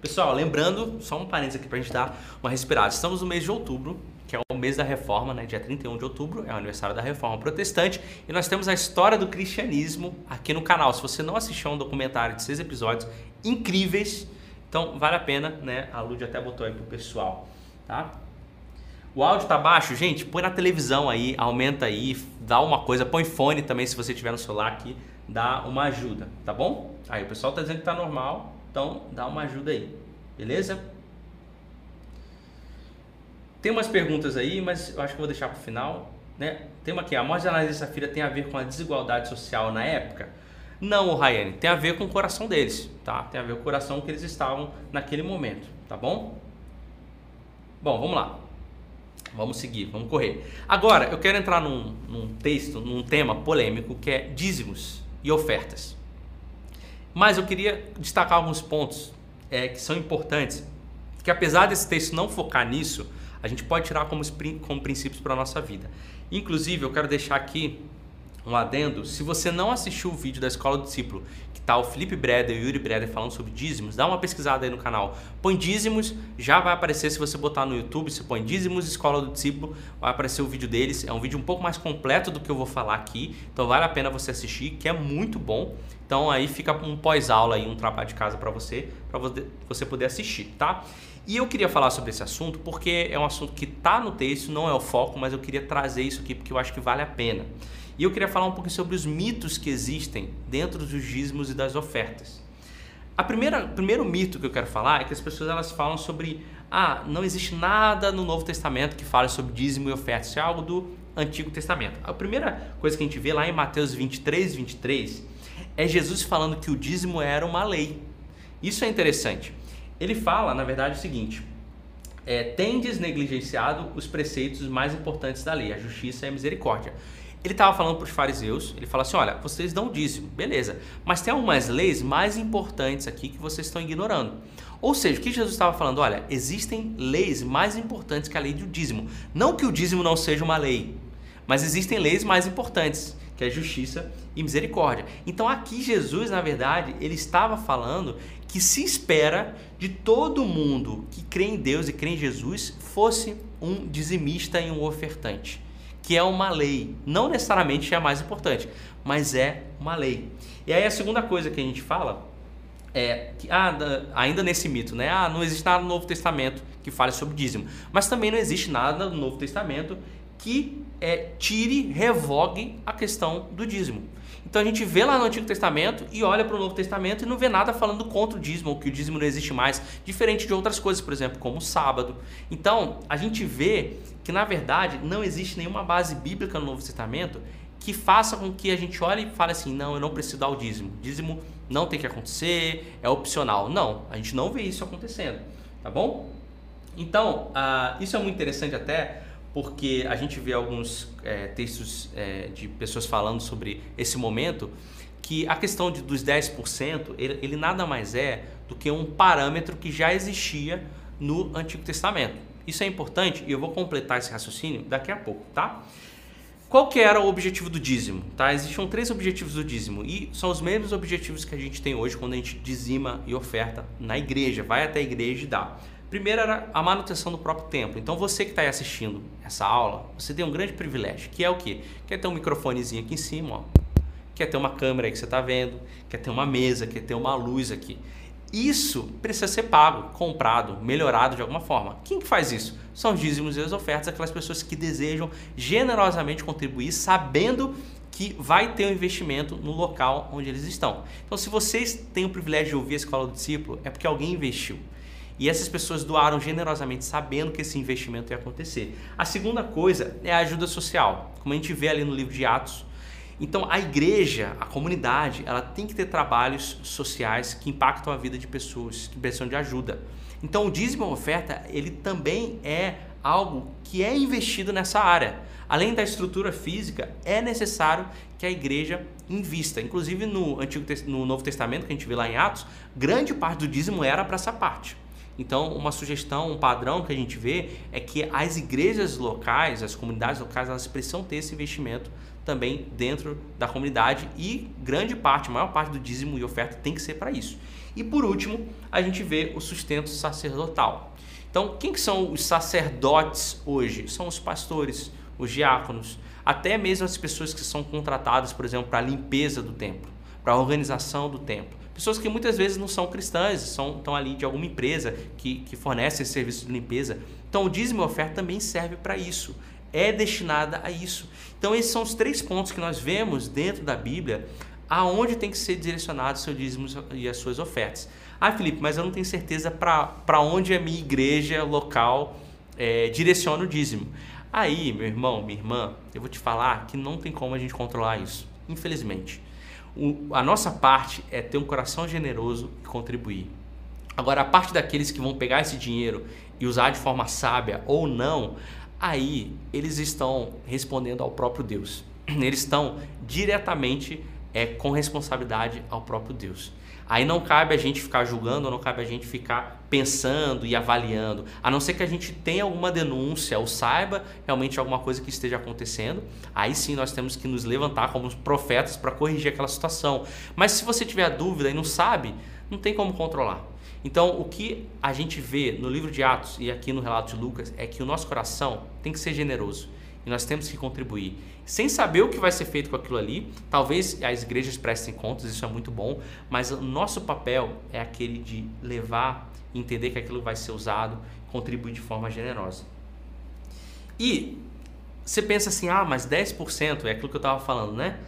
Pessoal, lembrando, só um parênteses aqui para a gente dar uma respirada. Estamos no mês de outubro, que é o mês da reforma, né? dia 31 de outubro, é o aniversário da reforma protestante, e nós temos a história do cristianismo aqui no canal. Se você não assistiu um documentário de seis episódios incríveis, então vale a pena, né? A Lud até botou aí pro pessoal, tá? O áudio tá baixo, gente, põe na televisão aí, aumenta aí, dá uma coisa, põe fone também se você tiver no celular aqui, dá uma ajuda, tá bom? Aí o pessoal tá dizendo que tá normal, então dá uma ajuda aí, beleza? Tem umas perguntas aí, mas eu acho que vou deixar pro final, né? Tem uma aqui, a morte de Ananias e Safira tem a ver com a desigualdade social na época? Não, Rayane, tem a ver com o coração deles, tá? Tem a ver com o coração que eles estavam naquele momento, tá bom? Bom, vamos lá. Vamos seguir, vamos correr. Agora, eu quero entrar num, num texto, num tema polêmico que é dízimos e ofertas. Mas eu queria destacar alguns pontos é, que são importantes, que apesar desse texto não focar nisso, a gente pode tirar como, como princípios para a nossa vida. Inclusive, eu quero deixar aqui um adendo. Se você não assistiu o vídeo da Escola do Discípulo, tá o Felipe Breder e o Yuri Breder falando sobre dízimos, dá uma pesquisada aí no canal. Põe dízimos, já vai aparecer se você botar no YouTube, você põe dízimos Escola do Discípulo, vai aparecer o vídeo deles. É um vídeo um pouco mais completo do que eu vou falar aqui, então vale a pena você assistir, que é muito bom. Então aí fica um pós-aula aí, um trabalho de casa para você, para você poder assistir, tá? E eu queria falar sobre esse assunto porque é um assunto que está no texto, não é o foco, mas eu queria trazer isso aqui porque eu acho que vale a pena. E eu queria falar um pouquinho sobre os mitos que existem dentro dos dízimos e das ofertas. A primeira, primeiro mito que eu quero falar é que as pessoas elas falam sobre ah, não existe nada no Novo Testamento que fale sobre dízimo e oferta. Isso é algo do Antigo Testamento. A primeira coisa que a gente vê lá em Mateus 23, 23 é Jesus falando que o dízimo era uma lei. Isso é interessante. Ele fala, na verdade, o seguinte: é, tendes negligenciado os preceitos mais importantes da lei, a justiça e a misericórdia. Ele estava falando para os fariseus, ele fala assim: olha, vocês dão dízimo, beleza, mas tem algumas leis mais importantes aqui que vocês estão ignorando. Ou seja, o que Jesus estava falando? Olha, existem leis mais importantes que a lei do dízimo. Não que o dízimo não seja uma lei, mas existem leis mais importantes, que é justiça e misericórdia. Então aqui Jesus, na verdade, ele estava falando que se espera de todo mundo que crê em Deus e crê em Jesus fosse um dizimista e um ofertante que é uma lei. Não necessariamente é a mais importante, mas é uma lei. E aí a segunda coisa que a gente fala é que, ah, ainda nesse mito, né? Ah, não existe nada no Novo Testamento que fale sobre dízimo. Mas também não existe nada no Novo Testamento que é, tire, revogue a questão do dízimo. Então a gente vê lá no Antigo Testamento e olha para o Novo Testamento e não vê nada falando contra o dízimo, ou que o dízimo não existe mais, diferente de outras coisas, por exemplo, como o sábado. Então a gente vê que na verdade não existe nenhuma base bíblica no Novo Testamento que faça com que a gente olhe e fale assim: não, eu não preciso dar o dízimo. Dízimo não tem que acontecer, é opcional. Não, a gente não vê isso acontecendo, tá bom? Então, uh, isso é muito interessante até porque a gente vê alguns é, textos é, de pessoas falando sobre esse momento, que a questão de, dos 10%, ele, ele nada mais é do que um parâmetro que já existia no Antigo Testamento. Isso é importante e eu vou completar esse raciocínio daqui a pouco, tá? Qual que era o objetivo do dízimo? Tá? Existiam três objetivos do dízimo e são os mesmos objetivos que a gente tem hoje quando a gente dizima e oferta na igreja, vai até a igreja e dá. Primeiro era a manutenção do próprio templo. Então você que está aí assistindo essa aula, você tem um grande privilégio, que é o quê? Quer ter um microfonezinho aqui em cima, ó. quer ter uma câmera aí que você está vendo, quer ter uma mesa, quer ter uma luz aqui. Isso precisa ser pago, comprado, melhorado de alguma forma. Quem que faz isso? São os dízimos e as ofertas, aquelas pessoas que desejam generosamente contribuir, sabendo que vai ter um investimento no local onde eles estão. Então, se vocês têm o privilégio de ouvir a escola do discípulo, é porque alguém investiu. E essas pessoas doaram generosamente, sabendo que esse investimento ia acontecer. A segunda coisa é a ajuda social, como a gente vê ali no livro de Atos. Então, a igreja, a comunidade, ela tem que ter trabalhos sociais que impactam a vida de pessoas, que precisam de ajuda. Então, o dízimo oferta, ele também é algo que é investido nessa área. Além da estrutura física, é necessário que a igreja invista. Inclusive no Antigo no Novo Testamento, que a gente vê lá em Atos, grande parte do dízimo era para essa parte. Então, uma sugestão, um padrão que a gente vê é que as igrejas locais, as comunidades locais, elas precisam ter esse investimento também dentro da comunidade e grande parte, maior parte do dízimo e oferta tem que ser para isso. E por último, a gente vê o sustento sacerdotal. Então, quem que são os sacerdotes hoje? São os pastores, os diáconos, até mesmo as pessoas que são contratadas, por exemplo, para a limpeza do templo, para a organização do templo. Pessoas que muitas vezes não são cristãs, são, estão ali de alguma empresa que, que fornece esse serviço de limpeza. Então, o dízimo e oferta também serve para isso, é destinada a isso. Então, esses são os três pontos que nós vemos dentro da Bíblia aonde tem que ser direcionado o seu dízimo e as suas ofertas. Ah, Felipe, mas eu não tenho certeza para onde a minha igreja local é, direciona o dízimo. Aí, meu irmão, minha irmã, eu vou te falar que não tem como a gente controlar isso, infelizmente. O, a nossa parte é ter um coração generoso e contribuir. Agora, a parte daqueles que vão pegar esse dinheiro e usar de forma sábia ou não, aí eles estão respondendo ao próprio Deus. *clears throat* Eles estão diretamente é, com responsabilidade ao próprio Deus. Aí não cabe a gente ficar julgando, não cabe a gente ficar pensando e avaliando, a não ser que a gente tenha alguma denúncia ou saiba realmente alguma coisa que esteja acontecendo. Aí sim nós temos que nos levantar como profetas para corrigir aquela situação. Mas se você tiver dúvida e não sabe, não tem como controlar. Então, o que a gente vê no livro de Atos e aqui no relato de Lucas é que o nosso coração tem que ser generoso e nós temos que contribuir. Sem saber o que vai ser feito com aquilo ali, talvez as igrejas prestem contas, isso é muito bom, mas o nosso papel é aquele de levar, entender que aquilo vai ser usado, contribuir de forma generosa. E você pensa assim, ah, mas 10% é aquilo que eu estava falando, né?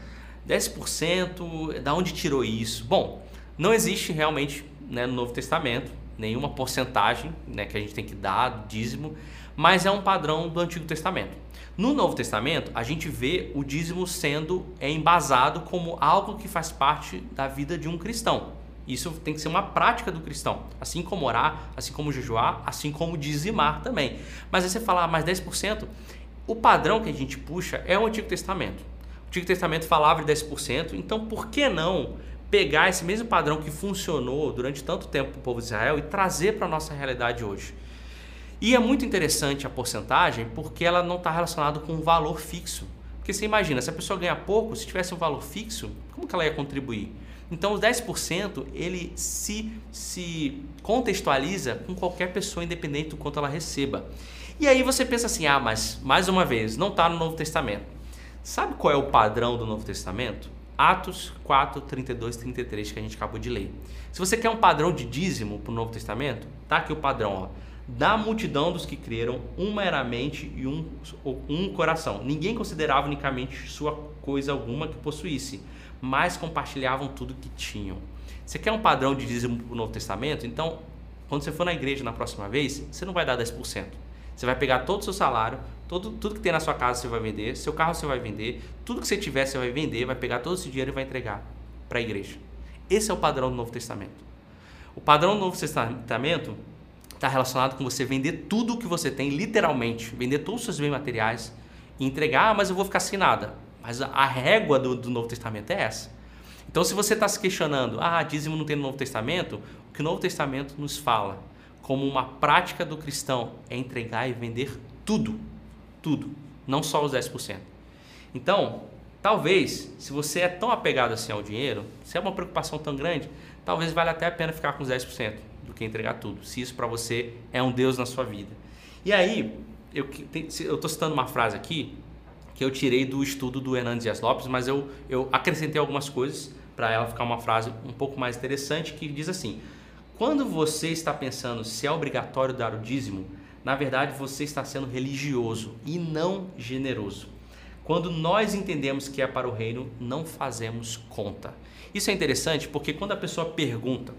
10%, da onde tirou isso? Bom, não existe realmente né, no Novo Testamento, nenhuma porcentagem né, que a gente tem que dar, dízimo, mas é um padrão do Antigo Testamento. No Novo Testamento, a gente vê o dízimo sendo embasado como algo que faz parte da vida de um cristão. Isso tem que ser uma prática do cristão, assim como orar, assim como jejuar, assim como dizimar também. Mas aí você fala, ah, mais 10%, o padrão que a gente puxa é o Antigo Testamento. O Antigo Testamento falava de 10%, então por que não pegar esse mesmo padrão que funcionou durante tanto tempo para o povo de Israel e trazer para a nossa realidade hoje? E é muito interessante a porcentagem porque ela não está relacionada com um valor fixo. Porque você imagina, se a pessoa ganha pouco, se tivesse um valor fixo, como que ela ia contribuir? Então, os 10% ele se, se contextualiza com qualquer pessoa, independente do quanto ela receba. E aí você pensa assim: ah, mas mais uma vez, não está no Novo Testamento. Sabe qual é o padrão do Novo Testamento? Atos 4, 32, 33 que a gente acabou de ler. Se você quer um padrão de dízimo para o Novo Testamento, tá aqui o padrão. Ó. Da multidão dos que creram, uma era mente e um, um coração. Ninguém considerava unicamente sua coisa alguma que possuísse mas compartilhavam tudo que tinham. Você quer um padrão de dízimo para o Novo Testamento? Então, quando você for na igreja na próxima vez, você não vai dar 10%. Você vai pegar todo o seu salário, todo, tudo que tem na sua casa você vai vender, seu carro você vai vender, tudo que você tiver você vai vender, vai pegar todo esse dinheiro e vai entregar para a igreja. Esse é o padrão do Novo Testamento. O padrão do Novo Testamento está relacionado com você vender tudo o que você tem, literalmente, vender todos os seus bens materiais e entregar, ah, mas eu vou ficar sem nada. Mas a régua do, do Novo Testamento é essa. Então, se você está se questionando, ah, dízimo não tem no Novo Testamento, o que o Novo Testamento nos fala como uma prática do cristão é entregar e vender tudo. Tudo. Não só os 10%. Então, talvez, se você é tão apegado assim ao dinheiro, se é uma preocupação tão grande, talvez valha até a pena ficar com os 10% do que entregar tudo. Se isso para você é um Deus na sua vida. E aí, eu estou citando uma frase aqui que eu tirei do estudo do Hernandes Dias Lopes, mas eu, eu acrescentei algumas coisas para ela ficar uma frase um pouco mais interessante que diz assim: quando você está pensando se é obrigatório dar o dízimo, na verdade você está sendo religioso e não generoso. Quando nós entendemos que é para o reino, não fazemos conta. Isso é interessante porque quando a pessoa pergunta,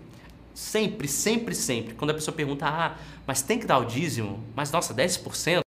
sempre, sempre, sempre, quando a pessoa pergunta, ah, mas tem que dar o dízimo, mas nossa, 10%?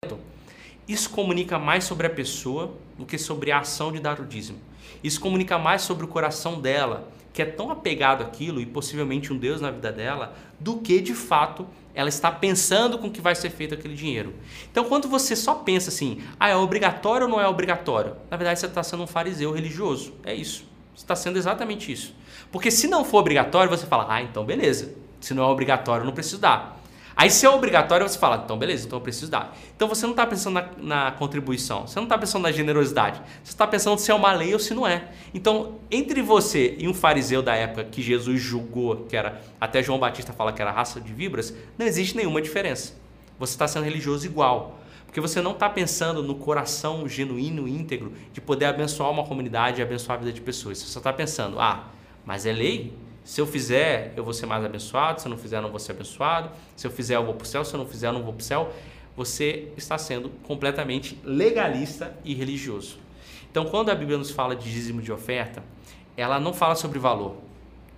Isso comunica mais sobre a pessoa do que sobre a ação de dar o dízimo. Isso comunica mais sobre o coração dela, que é tão apegado àquilo e possivelmente um Deus na vida dela, do que de fato ela está pensando com que vai ser feito aquele dinheiro. Então, quando você só pensa assim, ah, é obrigatório ou não é obrigatório? Na verdade, você está sendo um fariseu religioso. É isso. Você está sendo exatamente isso. Porque se não for obrigatório, você fala, ah, então beleza. Se não é obrigatório, não preciso dar. Aí se é obrigatório, você fala, então beleza, então eu preciso dar. Então você não está pensando na, na, contribuição, você não está pensando na generosidade, você está pensando se é uma lei ou se não é. Então, entre você e um fariseu da época que Jesus julgou, que era, até João Batista fala que era raça de vibras, não existe nenhuma diferença. Você está sendo religioso igual. Porque você não está pensando no coração genuíno, íntegro, de poder abençoar uma comunidade e abençoar a vida de pessoas. Você só está pensando, ah, mas é lei? Se eu fizer, eu vou ser mais abençoado. Se eu não fizer, eu não vou ser abençoado. Se eu fizer, eu vou para o céu. Se eu não fizer, eu não vou para o céu. Você está sendo completamente legalista e religioso. Então, quando a Bíblia nos fala de dízimo de oferta, ela não fala sobre valor,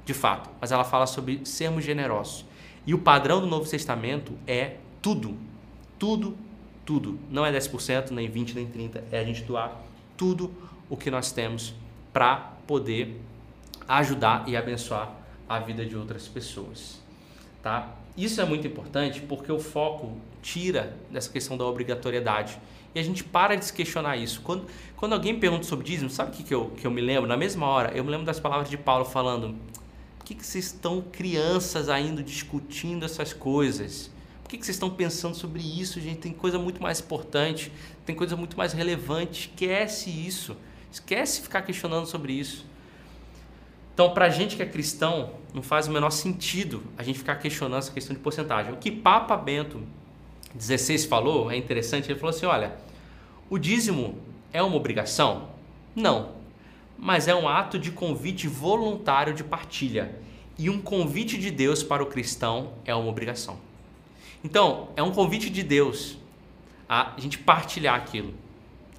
de fato, mas ela fala sobre sermos generosos. E o padrão do Novo Testamento é tudo. Tudo, tudo. Não é 10%, nem 20%, nem 30%. É a gente doar tudo o que nós temos para poder ajudar e abençoar a vida de outras pessoas, tá? Isso é muito importante porque o foco tira dessa questão da obrigatoriedade e a gente para de se questionar isso. Quando, quando alguém pergunta sobre dízimo, sabe o que, que, eu, que eu me lembro? Na mesma hora, eu me lembro das palavras de Paulo falando: por que, que vocês estão crianças ainda discutindo essas coisas? Por que, que vocês estão pensando sobre isso, gente? Tem coisa muito mais importante, tem coisa muito mais relevante. Esquece isso. Esquece ficar questionando sobre isso. Então, para a gente que é cristão, não faz o menor sentido a gente ficar questionando essa questão de porcentagem. O que Papa Bento XVI falou é interessante. Ele falou assim: olha, o dízimo é uma obrigação? Não, mas é um ato de convite voluntário de partilha. E um convite de Deus para o cristão é uma obrigação. Então, é um convite de Deus a gente partilhar aquilo.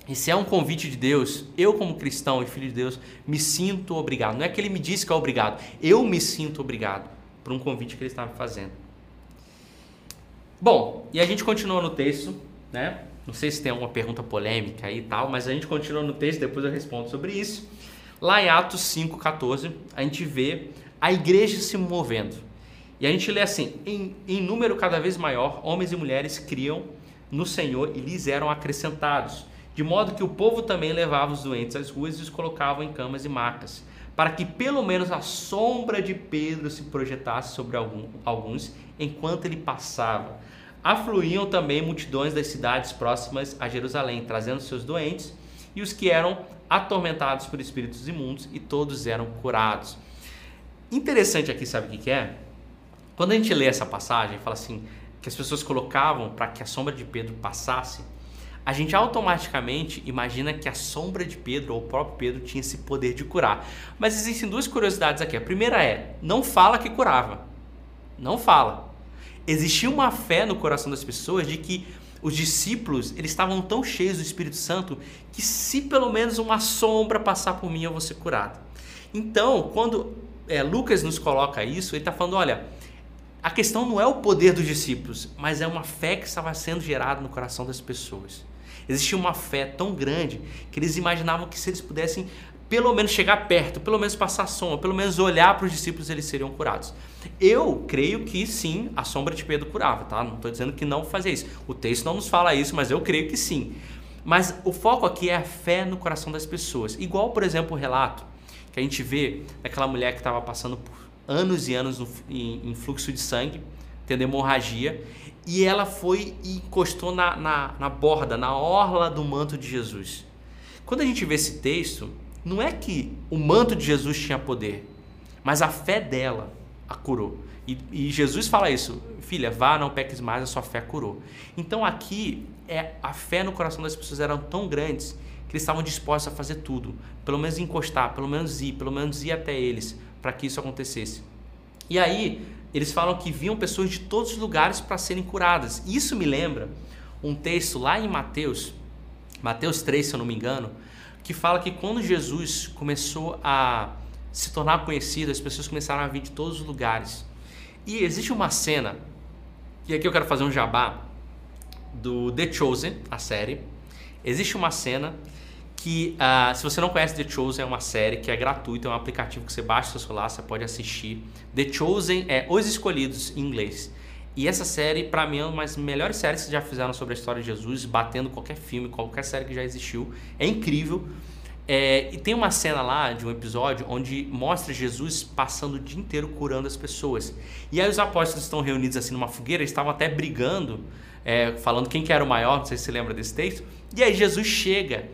E se é um convite de Deus, eu, como cristão e filho de Deus, me sinto obrigado. Não é que ele me disse que é obrigado, eu me sinto obrigado por um convite que ele estava fazendo. Bom, e a gente continua no texto, né? Não sei se tem alguma pergunta polêmica aí e tal, mas a gente continua no texto, depois eu respondo sobre isso. Lá em Atos 5,14, a gente vê a igreja se movendo. E a gente lê assim: em, em número cada vez maior, homens e mulheres criam no Senhor e lhes eram acrescentados, de modo que o povo também levava os doentes às ruas e os colocava em camas e macas, para que pelo menos a sombra de Pedro se projetasse sobre algum, alguns enquanto ele passava. Afluíam também multidões das cidades próximas a Jerusalém, trazendo seus doentes e os que eram atormentados por espíritos imundos, e todos eram curados. Interessante aqui, sabe o que é? Quando a gente lê essa passagem, fala assim, que as pessoas colocavam para que a sombra de Pedro passasse, a gente automaticamente imagina que a sombra de Pedro ou o próprio Pedro tinha esse poder de curar. Mas existem duas curiosidades aqui. A primeira é, não fala que curava. Não fala. Existia uma fé no coração das pessoas de que os discípulos eles estavam tão cheios do Espírito Santo que se pelo menos uma sombra passar por mim eu vou ser curado. Então, quando é, Lucas nos coloca isso, ele está falando, olha, a questão não é o poder dos discípulos, mas é uma fé que estava sendo gerada no coração das pessoas. Existia uma fé tão grande que eles imaginavam que se eles pudessem pelo menos chegar perto, pelo menos passar sombra, pelo menos olhar para os discípulos, eles seriam curados. Eu creio que sim, a sombra de Pedro curava, tá? Não estou dizendo que não fazia isso. O texto não nos fala isso, mas eu creio que sim. Mas o foco aqui é a fé no coração das pessoas. Igual, por exemplo, o relato que a gente vê daquela mulher que estava passando por anos e anos no, em, em, fluxo de sangue, tendo hemorragia, e ela foi e encostou na, na, na borda, na orla do manto de Jesus. Quando a gente vê esse texto, não é que o manto de Jesus tinha poder, mas a fé dela a curou. E, e, Jesus fala isso, filha, vá, não peques mais, a sua fé curou. Então aqui é a fé no coração das pessoas eram tão grandes que eles estavam dispostos a fazer tudo, pelo menos encostar, pelo menos ir, pelo menos ir até eles, para que isso acontecesse. E aí, eles falam que viam pessoas de todos os lugares para serem curadas. Isso me lembra um texto lá em Mateus, Mateus 3, se eu não me engano, que fala que quando Jesus começou a se tornar conhecido, as pessoas começaram a vir de todos os lugares. E existe uma cena, e aqui eu quero fazer um jabá, do The Chosen, a série. Existe uma cena que uh, se você não conhece The Chosen é uma série que é gratuita, é um aplicativo que você baixa no seu celular, você pode assistir. The Chosen é Os Escolhidos em inglês. E essa série, para mim, é uma das melhores séries que já fizeram sobre a história de Jesus, batendo qualquer filme, qualquer série que já existiu. É incrível. É, e tem uma cena lá de um episódio onde mostra Jesus passando o dia inteiro curando as pessoas. E aí os apóstolos estão reunidos assim numa fogueira, eles estavam até brigando, é, falando quem que era o maior, não sei se você lembra desse texto. E aí Jesus chega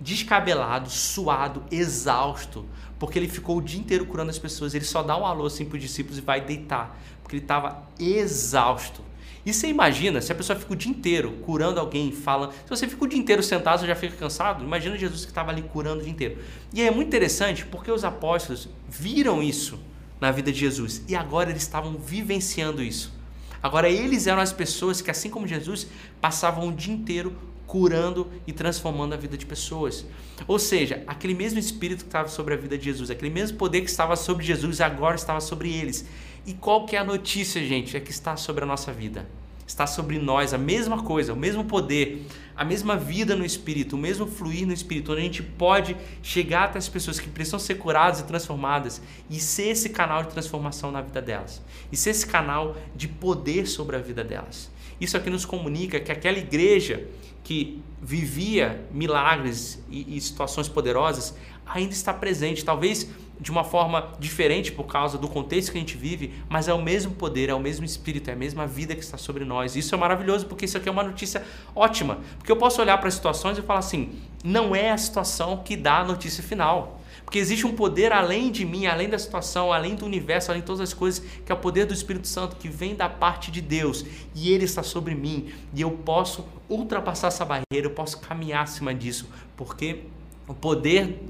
descabelado, suado, exausto, porque ele ficou o dia inteiro curando as pessoas. Ele só dá um alô assim para os discípulos e vai deitar, porque ele estava exausto. E você imagina, se a pessoa fica o dia inteiro curando alguém, fala. Se você fica o dia inteiro sentado, você já fica cansado. Imagina Jesus que estava ali curando o dia inteiro. E é muito interessante porque os apóstolos viram isso na vida de Jesus e agora eles estavam vivenciando isso. Agora eles eram as pessoas que, assim como Jesus, passavam o dia inteiro curando e transformando a vida de pessoas. Ou seja, aquele mesmo espírito que estava sobre a vida de Jesus, aquele mesmo poder que estava sobre Jesus, agora estava sobre eles. E qual que é a notícia, gente? É que está sobre a nossa vida. Está sobre nós a mesma coisa, o mesmo poder, a mesma vida no espírito, o mesmo fluir no espírito, onde a gente pode chegar até as pessoas que precisam ser curadas e transformadas e ser esse canal de transformação na vida delas. E ser esse canal de poder sobre a vida delas. Isso aqui nos comunica que aquela igreja que vivia milagres e, e, situações poderosas ainda está presente, talvez de uma forma diferente por causa do contexto que a gente vive, mas é o mesmo poder, é o mesmo espírito, é a mesma vida que está sobre nós. Isso é maravilhoso porque isso aqui é uma notícia ótima, porque eu posso olhar para as situações e falar assim: não é a situação que dá a notícia final. Porque existe um poder além de mim, além da situação, além do universo, além de todas as coisas, que é o poder do Espírito Santo que vem da parte de Deus e ele está sobre mim e eu posso ultrapassar essa barreira, eu posso caminhar acima disso, porque o poder,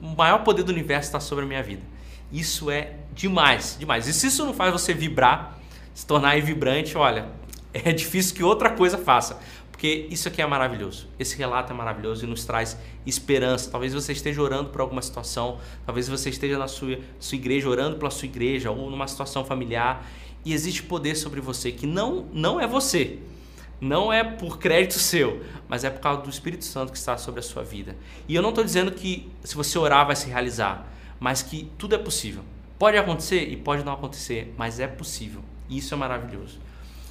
o maior poder do universo está sobre a minha vida. Isso é demais, demais. E se isso não faz você vibrar, se tornar vibrante, olha, *laughs* é difícil que outra coisa faça. Porque isso aqui é maravilhoso. Esse relato é maravilhoso e nos traz esperança. Talvez você esteja orando por alguma situação, talvez você esteja na sua, sua igreja orando pela sua igreja ou numa situação familiar e existe poder sobre você que não, não é você. Não é por crédito seu, mas é por causa do Espírito Santo que está sobre a sua vida. E eu não estou dizendo que se você orar vai se realizar, mas que tudo é possível. Pode acontecer e pode não acontecer, mas é possível. E isso é maravilhoso.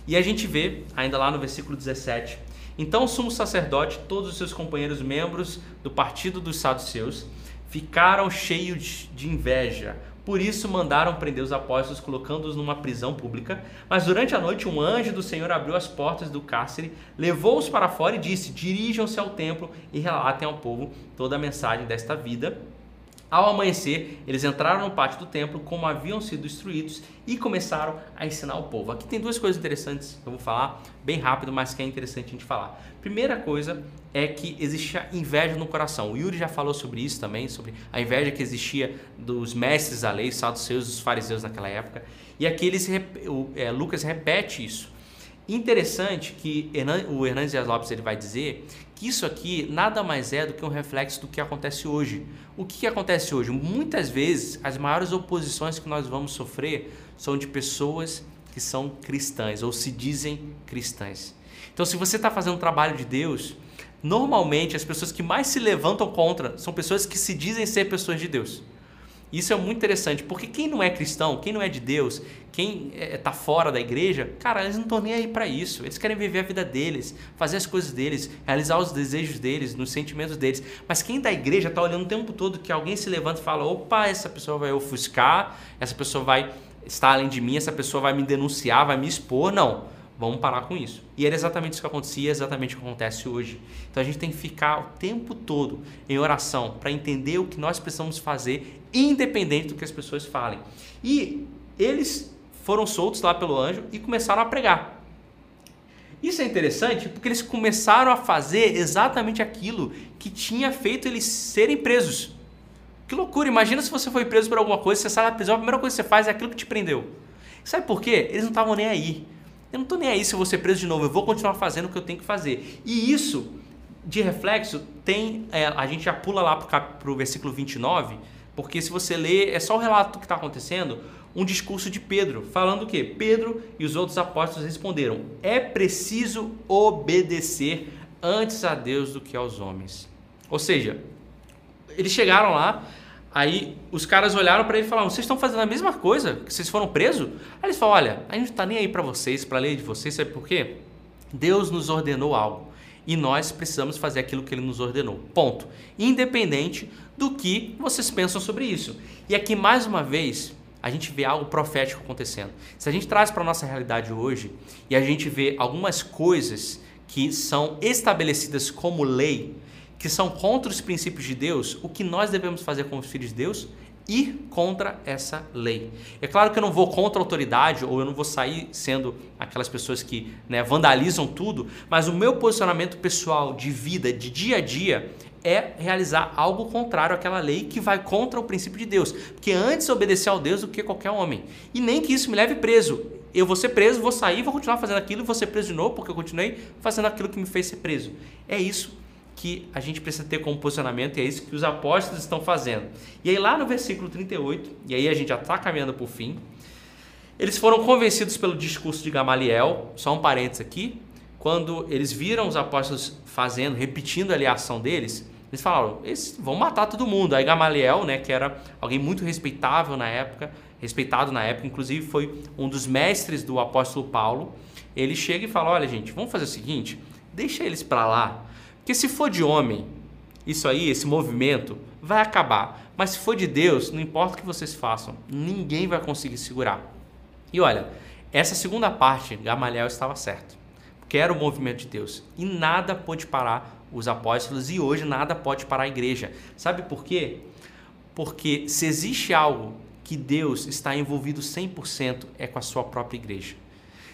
E a gente vê, ainda lá no versículo 17, então o sumo sacerdote, todos os seus companheiros membros do partido dos saduceus, ficaram cheios de inveja. Por isso mandaram prender os apóstolos, colocando-os numa prisão pública. Mas durante a noite, um anjo do Senhor abriu as portas do cárcere, levou-os para fora e disse: Dirijam-se ao templo e relatem ao povo toda a mensagem desta vida ao amanhecer, eles entraram no pátio do templo como haviam sido instruídos e começaram a ensinar o povo. Aqui tem duas coisas interessantes que eu vou falar bem rápido, mas que é interessante a gente falar. Primeira coisa é que existia inveja no coração. O Yuri já falou sobre isso também, sobre a inveja que existia dos mestres da lei, saduceus, dos fariseus naquela época. E aqui eles, é, Lucas repete isso. Interessante que o Hernandes Dias Lopes ele vai dizer que isso aqui nada mais é do que um reflexo do que acontece hoje. O que, que acontece hoje? Muitas vezes as maiores oposições que nós vamos sofrer são de pessoas que são cristãs ou se dizem cristãs. Então, se você está fazendo um trabalho de Deus, normalmente as pessoas que mais se levantam contra são pessoas que se dizem ser pessoas de Deus. Isso é muito interessante, porque quem não é cristão, quem não é de Deus, quem está é, fora da igreja, cara, eles não estão nem aí para isso. Eles querem viver a vida deles, fazer as coisas deles, realizar os desejos deles, nos sentimentos deles. Mas quem da igreja está olhando o tempo todo que alguém se levanta e fala: opa, essa pessoa vai ofuscar, essa pessoa vai estar além de mim, essa pessoa vai me denunciar, vai me expor. Não. Vamos parar com isso. E era exatamente isso que acontecia, exatamente o que acontece hoje. Então a gente tem que ficar o tempo todo em oração para entender o que nós precisamos fazer, independente do que as pessoas falem. E eles foram soltos lá pelo anjo e começaram a pregar. Isso é interessante porque eles começaram a fazer exatamente aquilo que tinha feito eles serem presos. Que loucura! Imagina se você foi preso por alguma coisa, você sai da prisão, a primeira coisa que você faz é aquilo que te prendeu. Sabe por quê? Eles não estavam nem aí. Eu não estou nem aí se eu ser preso de novo, eu vou continuar fazendo o que eu tenho que fazer. E isso, de reflexo, tem. É, a gente já pula lá para o versículo 29, porque se você ler, é só o relato do que está acontecendo, um discurso de Pedro, falando o quê? Pedro e os outros apóstolos responderam: é preciso obedecer antes a Deus do que aos homens. Ou seja, eles chegaram lá, Aí os caras olharam para ele e falaram: Vocês estão fazendo a mesma coisa? Que vocês foram presos? Aí eles falaram: Olha, a gente não está nem aí para vocês, para a lei de vocês, sabe por quê? Deus nos ordenou algo e nós precisamos fazer aquilo que ele nos ordenou. Ponto. Independente do que vocês pensam sobre isso. E aqui, mais uma vez, a gente vê algo profético acontecendo. Se a gente traz para a nossa realidade hoje e a gente vê algumas coisas que são estabelecidas como lei, que são contra os princípios de Deus, o que nós devemos fazer como filhos de Deus? Ir contra essa lei. É claro que eu não vou contra a autoridade ou eu não vou sair sendo aquelas pessoas que né, vandalizam tudo, mas o meu posicionamento pessoal de vida, de dia a dia, é realizar algo contrário àquela lei que vai contra o princípio de Deus. Porque antes obedecer ao Deus do que qualquer homem. E nem que isso me leve preso. Eu vou ser preso, vou sair, vou continuar fazendo aquilo e vou ser preso de novo porque eu continuei fazendo aquilo que me fez ser preso. É isso que a gente precisa ter como posicionamento e é isso que os apóstolos estão fazendo. E aí lá no versículo 38, e aí a gente já está caminhando para o fim, eles foram convencidos pelo discurso de Gamaliel, só um parênteses aqui, quando eles viram os apóstolos fazendo, repetindo ali a ação deles, eles falaram, eles vão matar todo mundo. Aí Gamaliel, né, que era alguém muito respeitável na época, respeitado na época, inclusive foi um dos mestres do apóstolo Paulo, ele chega e fala, olha gente, vamos fazer o seguinte, deixa eles para lá, porque se for de homem, isso aí, esse movimento, vai acabar. Mas se for de Deus, não importa o que vocês façam, ninguém vai conseguir segurar. E olha, essa segunda parte, Gamaliel estava certo. Porque era o movimento de Deus. E nada pode parar os apóstolos e hoje nada pode parar a igreja. Sabe por quê? Porque se existe algo que Deus está envolvido 100% é com a sua própria igreja.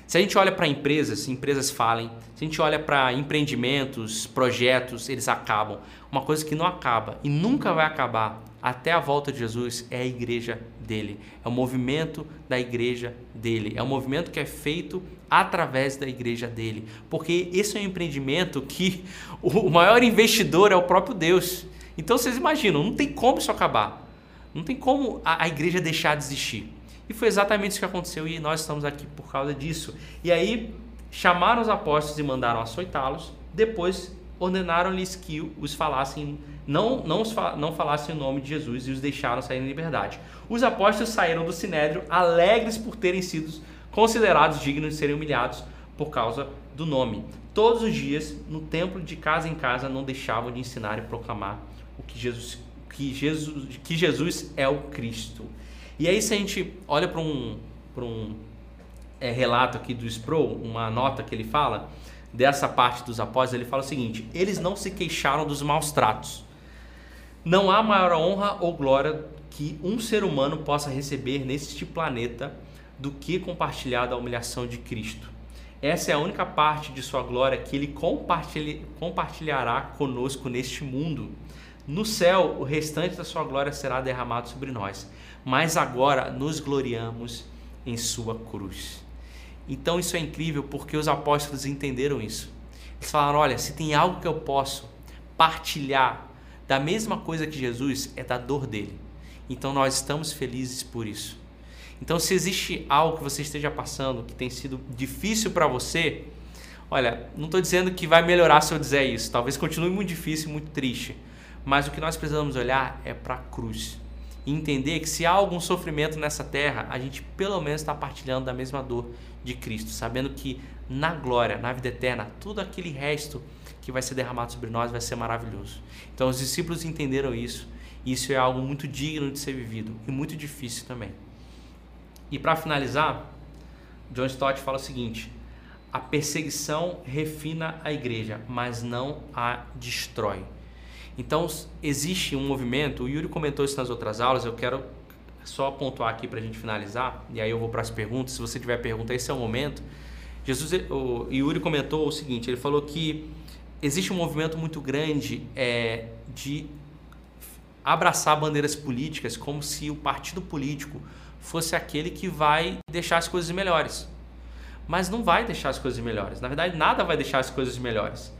Se a gente olha para empresas, empresas falem. Se a gente olha para empreendimentos, projetos, eles acabam. Uma coisa que não acaba e nunca vai acabar até a volta de Jesus é a igreja dele. É o movimento da igreja dele. É o movimento que é feito através da igreja dele. Porque esse é um empreendimento que *laughs* o maior investidor é o próprio Deus. Então vocês imaginam, não tem como isso acabar. Não tem como a, a igreja deixar de existir. E foi exatamente isso que aconteceu e nós estamos aqui por causa disso. E aí chamaram os apóstolos e mandaram açoitá-los. Depois ordenaram-lhes que os falassem, não, não, os, não falassem o nome de Jesus e os deixaram sair em liberdade. Os apóstolos saíram do sinédrio alegres por terem sido considerados dignos de serem humilhados por causa do nome. Todos os dias, no templo de casa em casa, não deixavam de ensinar e proclamar o que Jesus, que Jesus, que Jesus é o Cristo. E aí, se a gente olha para um, um é, relato aqui do Sproul, uma nota que ele fala dessa parte dos apóstolos, ele fala o seguinte: eles não se queixaram dos maus tratos. Não há maior honra ou glória que um ser humano possa receber neste planeta do que compartilhar da humilhação de Cristo. Essa é a única parte de sua glória que ele compartilhará conosco neste mundo. No céu, o restante da sua glória será derramado sobre nós, mas agora nos gloriamos em sua cruz. Então isso é incrível porque os apóstolos entenderam isso. Eles falaram: olha, se tem algo que eu posso partilhar da mesma coisa que Jesus, é da dor dele. Então nós estamos felizes por isso. Então, se existe algo que você esteja passando que tem sido difícil para você, olha, não estou dizendo que vai melhorar se eu dizer isso. Talvez continue muito difícil, muito triste. Mas o que nós precisamos olhar é para a cruz e entender que se há algum sofrimento nessa terra, a gente pelo menos está partilhando da mesma dor de Cristo, sabendo que na glória, na vida eterna, tudo aquele resto que vai ser derramado sobre nós vai ser maravilhoso. Então os discípulos entenderam isso, e isso é algo muito digno de ser vivido e muito difícil também. E para finalizar, John Stott fala o seguinte: a perseguição refina a igreja, mas não a destrói. Então, existe um movimento, o Yuri comentou isso nas outras aulas, eu quero só pontuar aqui para a gente finalizar, e aí eu vou para as perguntas. Se você tiver pergunta, esse é o momento. Jesus, o Yuri comentou o seguinte: ele falou que existe um movimento muito grande é, de abraçar bandeiras políticas como se o partido político fosse aquele que vai deixar as coisas melhores. Mas não vai deixar as coisas melhores. Na verdade, nada vai deixar as coisas melhores.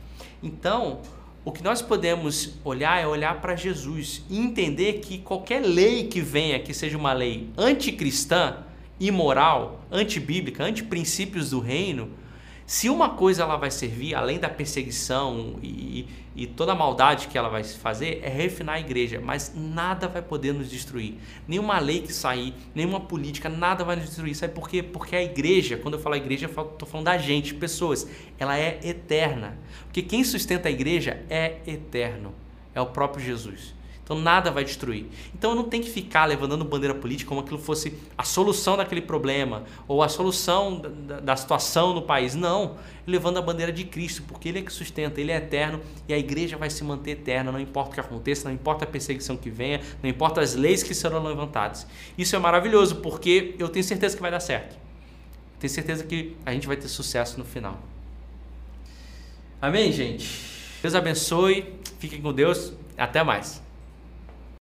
Então, o que nós podemos olhar é olhar para Jesus e entender que qualquer lei que venha, que seja uma lei anticristã, imoral, antibíblica, anti-princípios do reino, se uma coisa ela vai servir, além da perseguição e, e toda a maldade que ela vai fazer, é refinar a igreja, mas nada vai poder nos destruir. Nenhuma lei que sair, nenhuma política, nada vai nos destruir. Sabe por quê? Porque a igreja, quando eu falo igreja, eu estou falando da gente, pessoas, ela é eterna. Porque quem sustenta a igreja é eterno, é o próprio Jesus. Então nada vai destruir. Então eu não tenho que ficar levantando bandeira política como aquilo fosse a solução daquele problema ou a solução da, da situação no país. Não, levando a bandeira de Cristo, porque Ele é que sustenta, Ele é eterno e a igreja vai se manter eterna, não importa o que aconteça, não importa a perseguição que venha, não importa as leis que serão levantadas. Isso é maravilhoso porque eu tenho certeza que vai dar certo. Tenho certeza que a gente vai ter sucesso no final. Amém, gente? Deus abençoe, fiquem com Deus, até mais.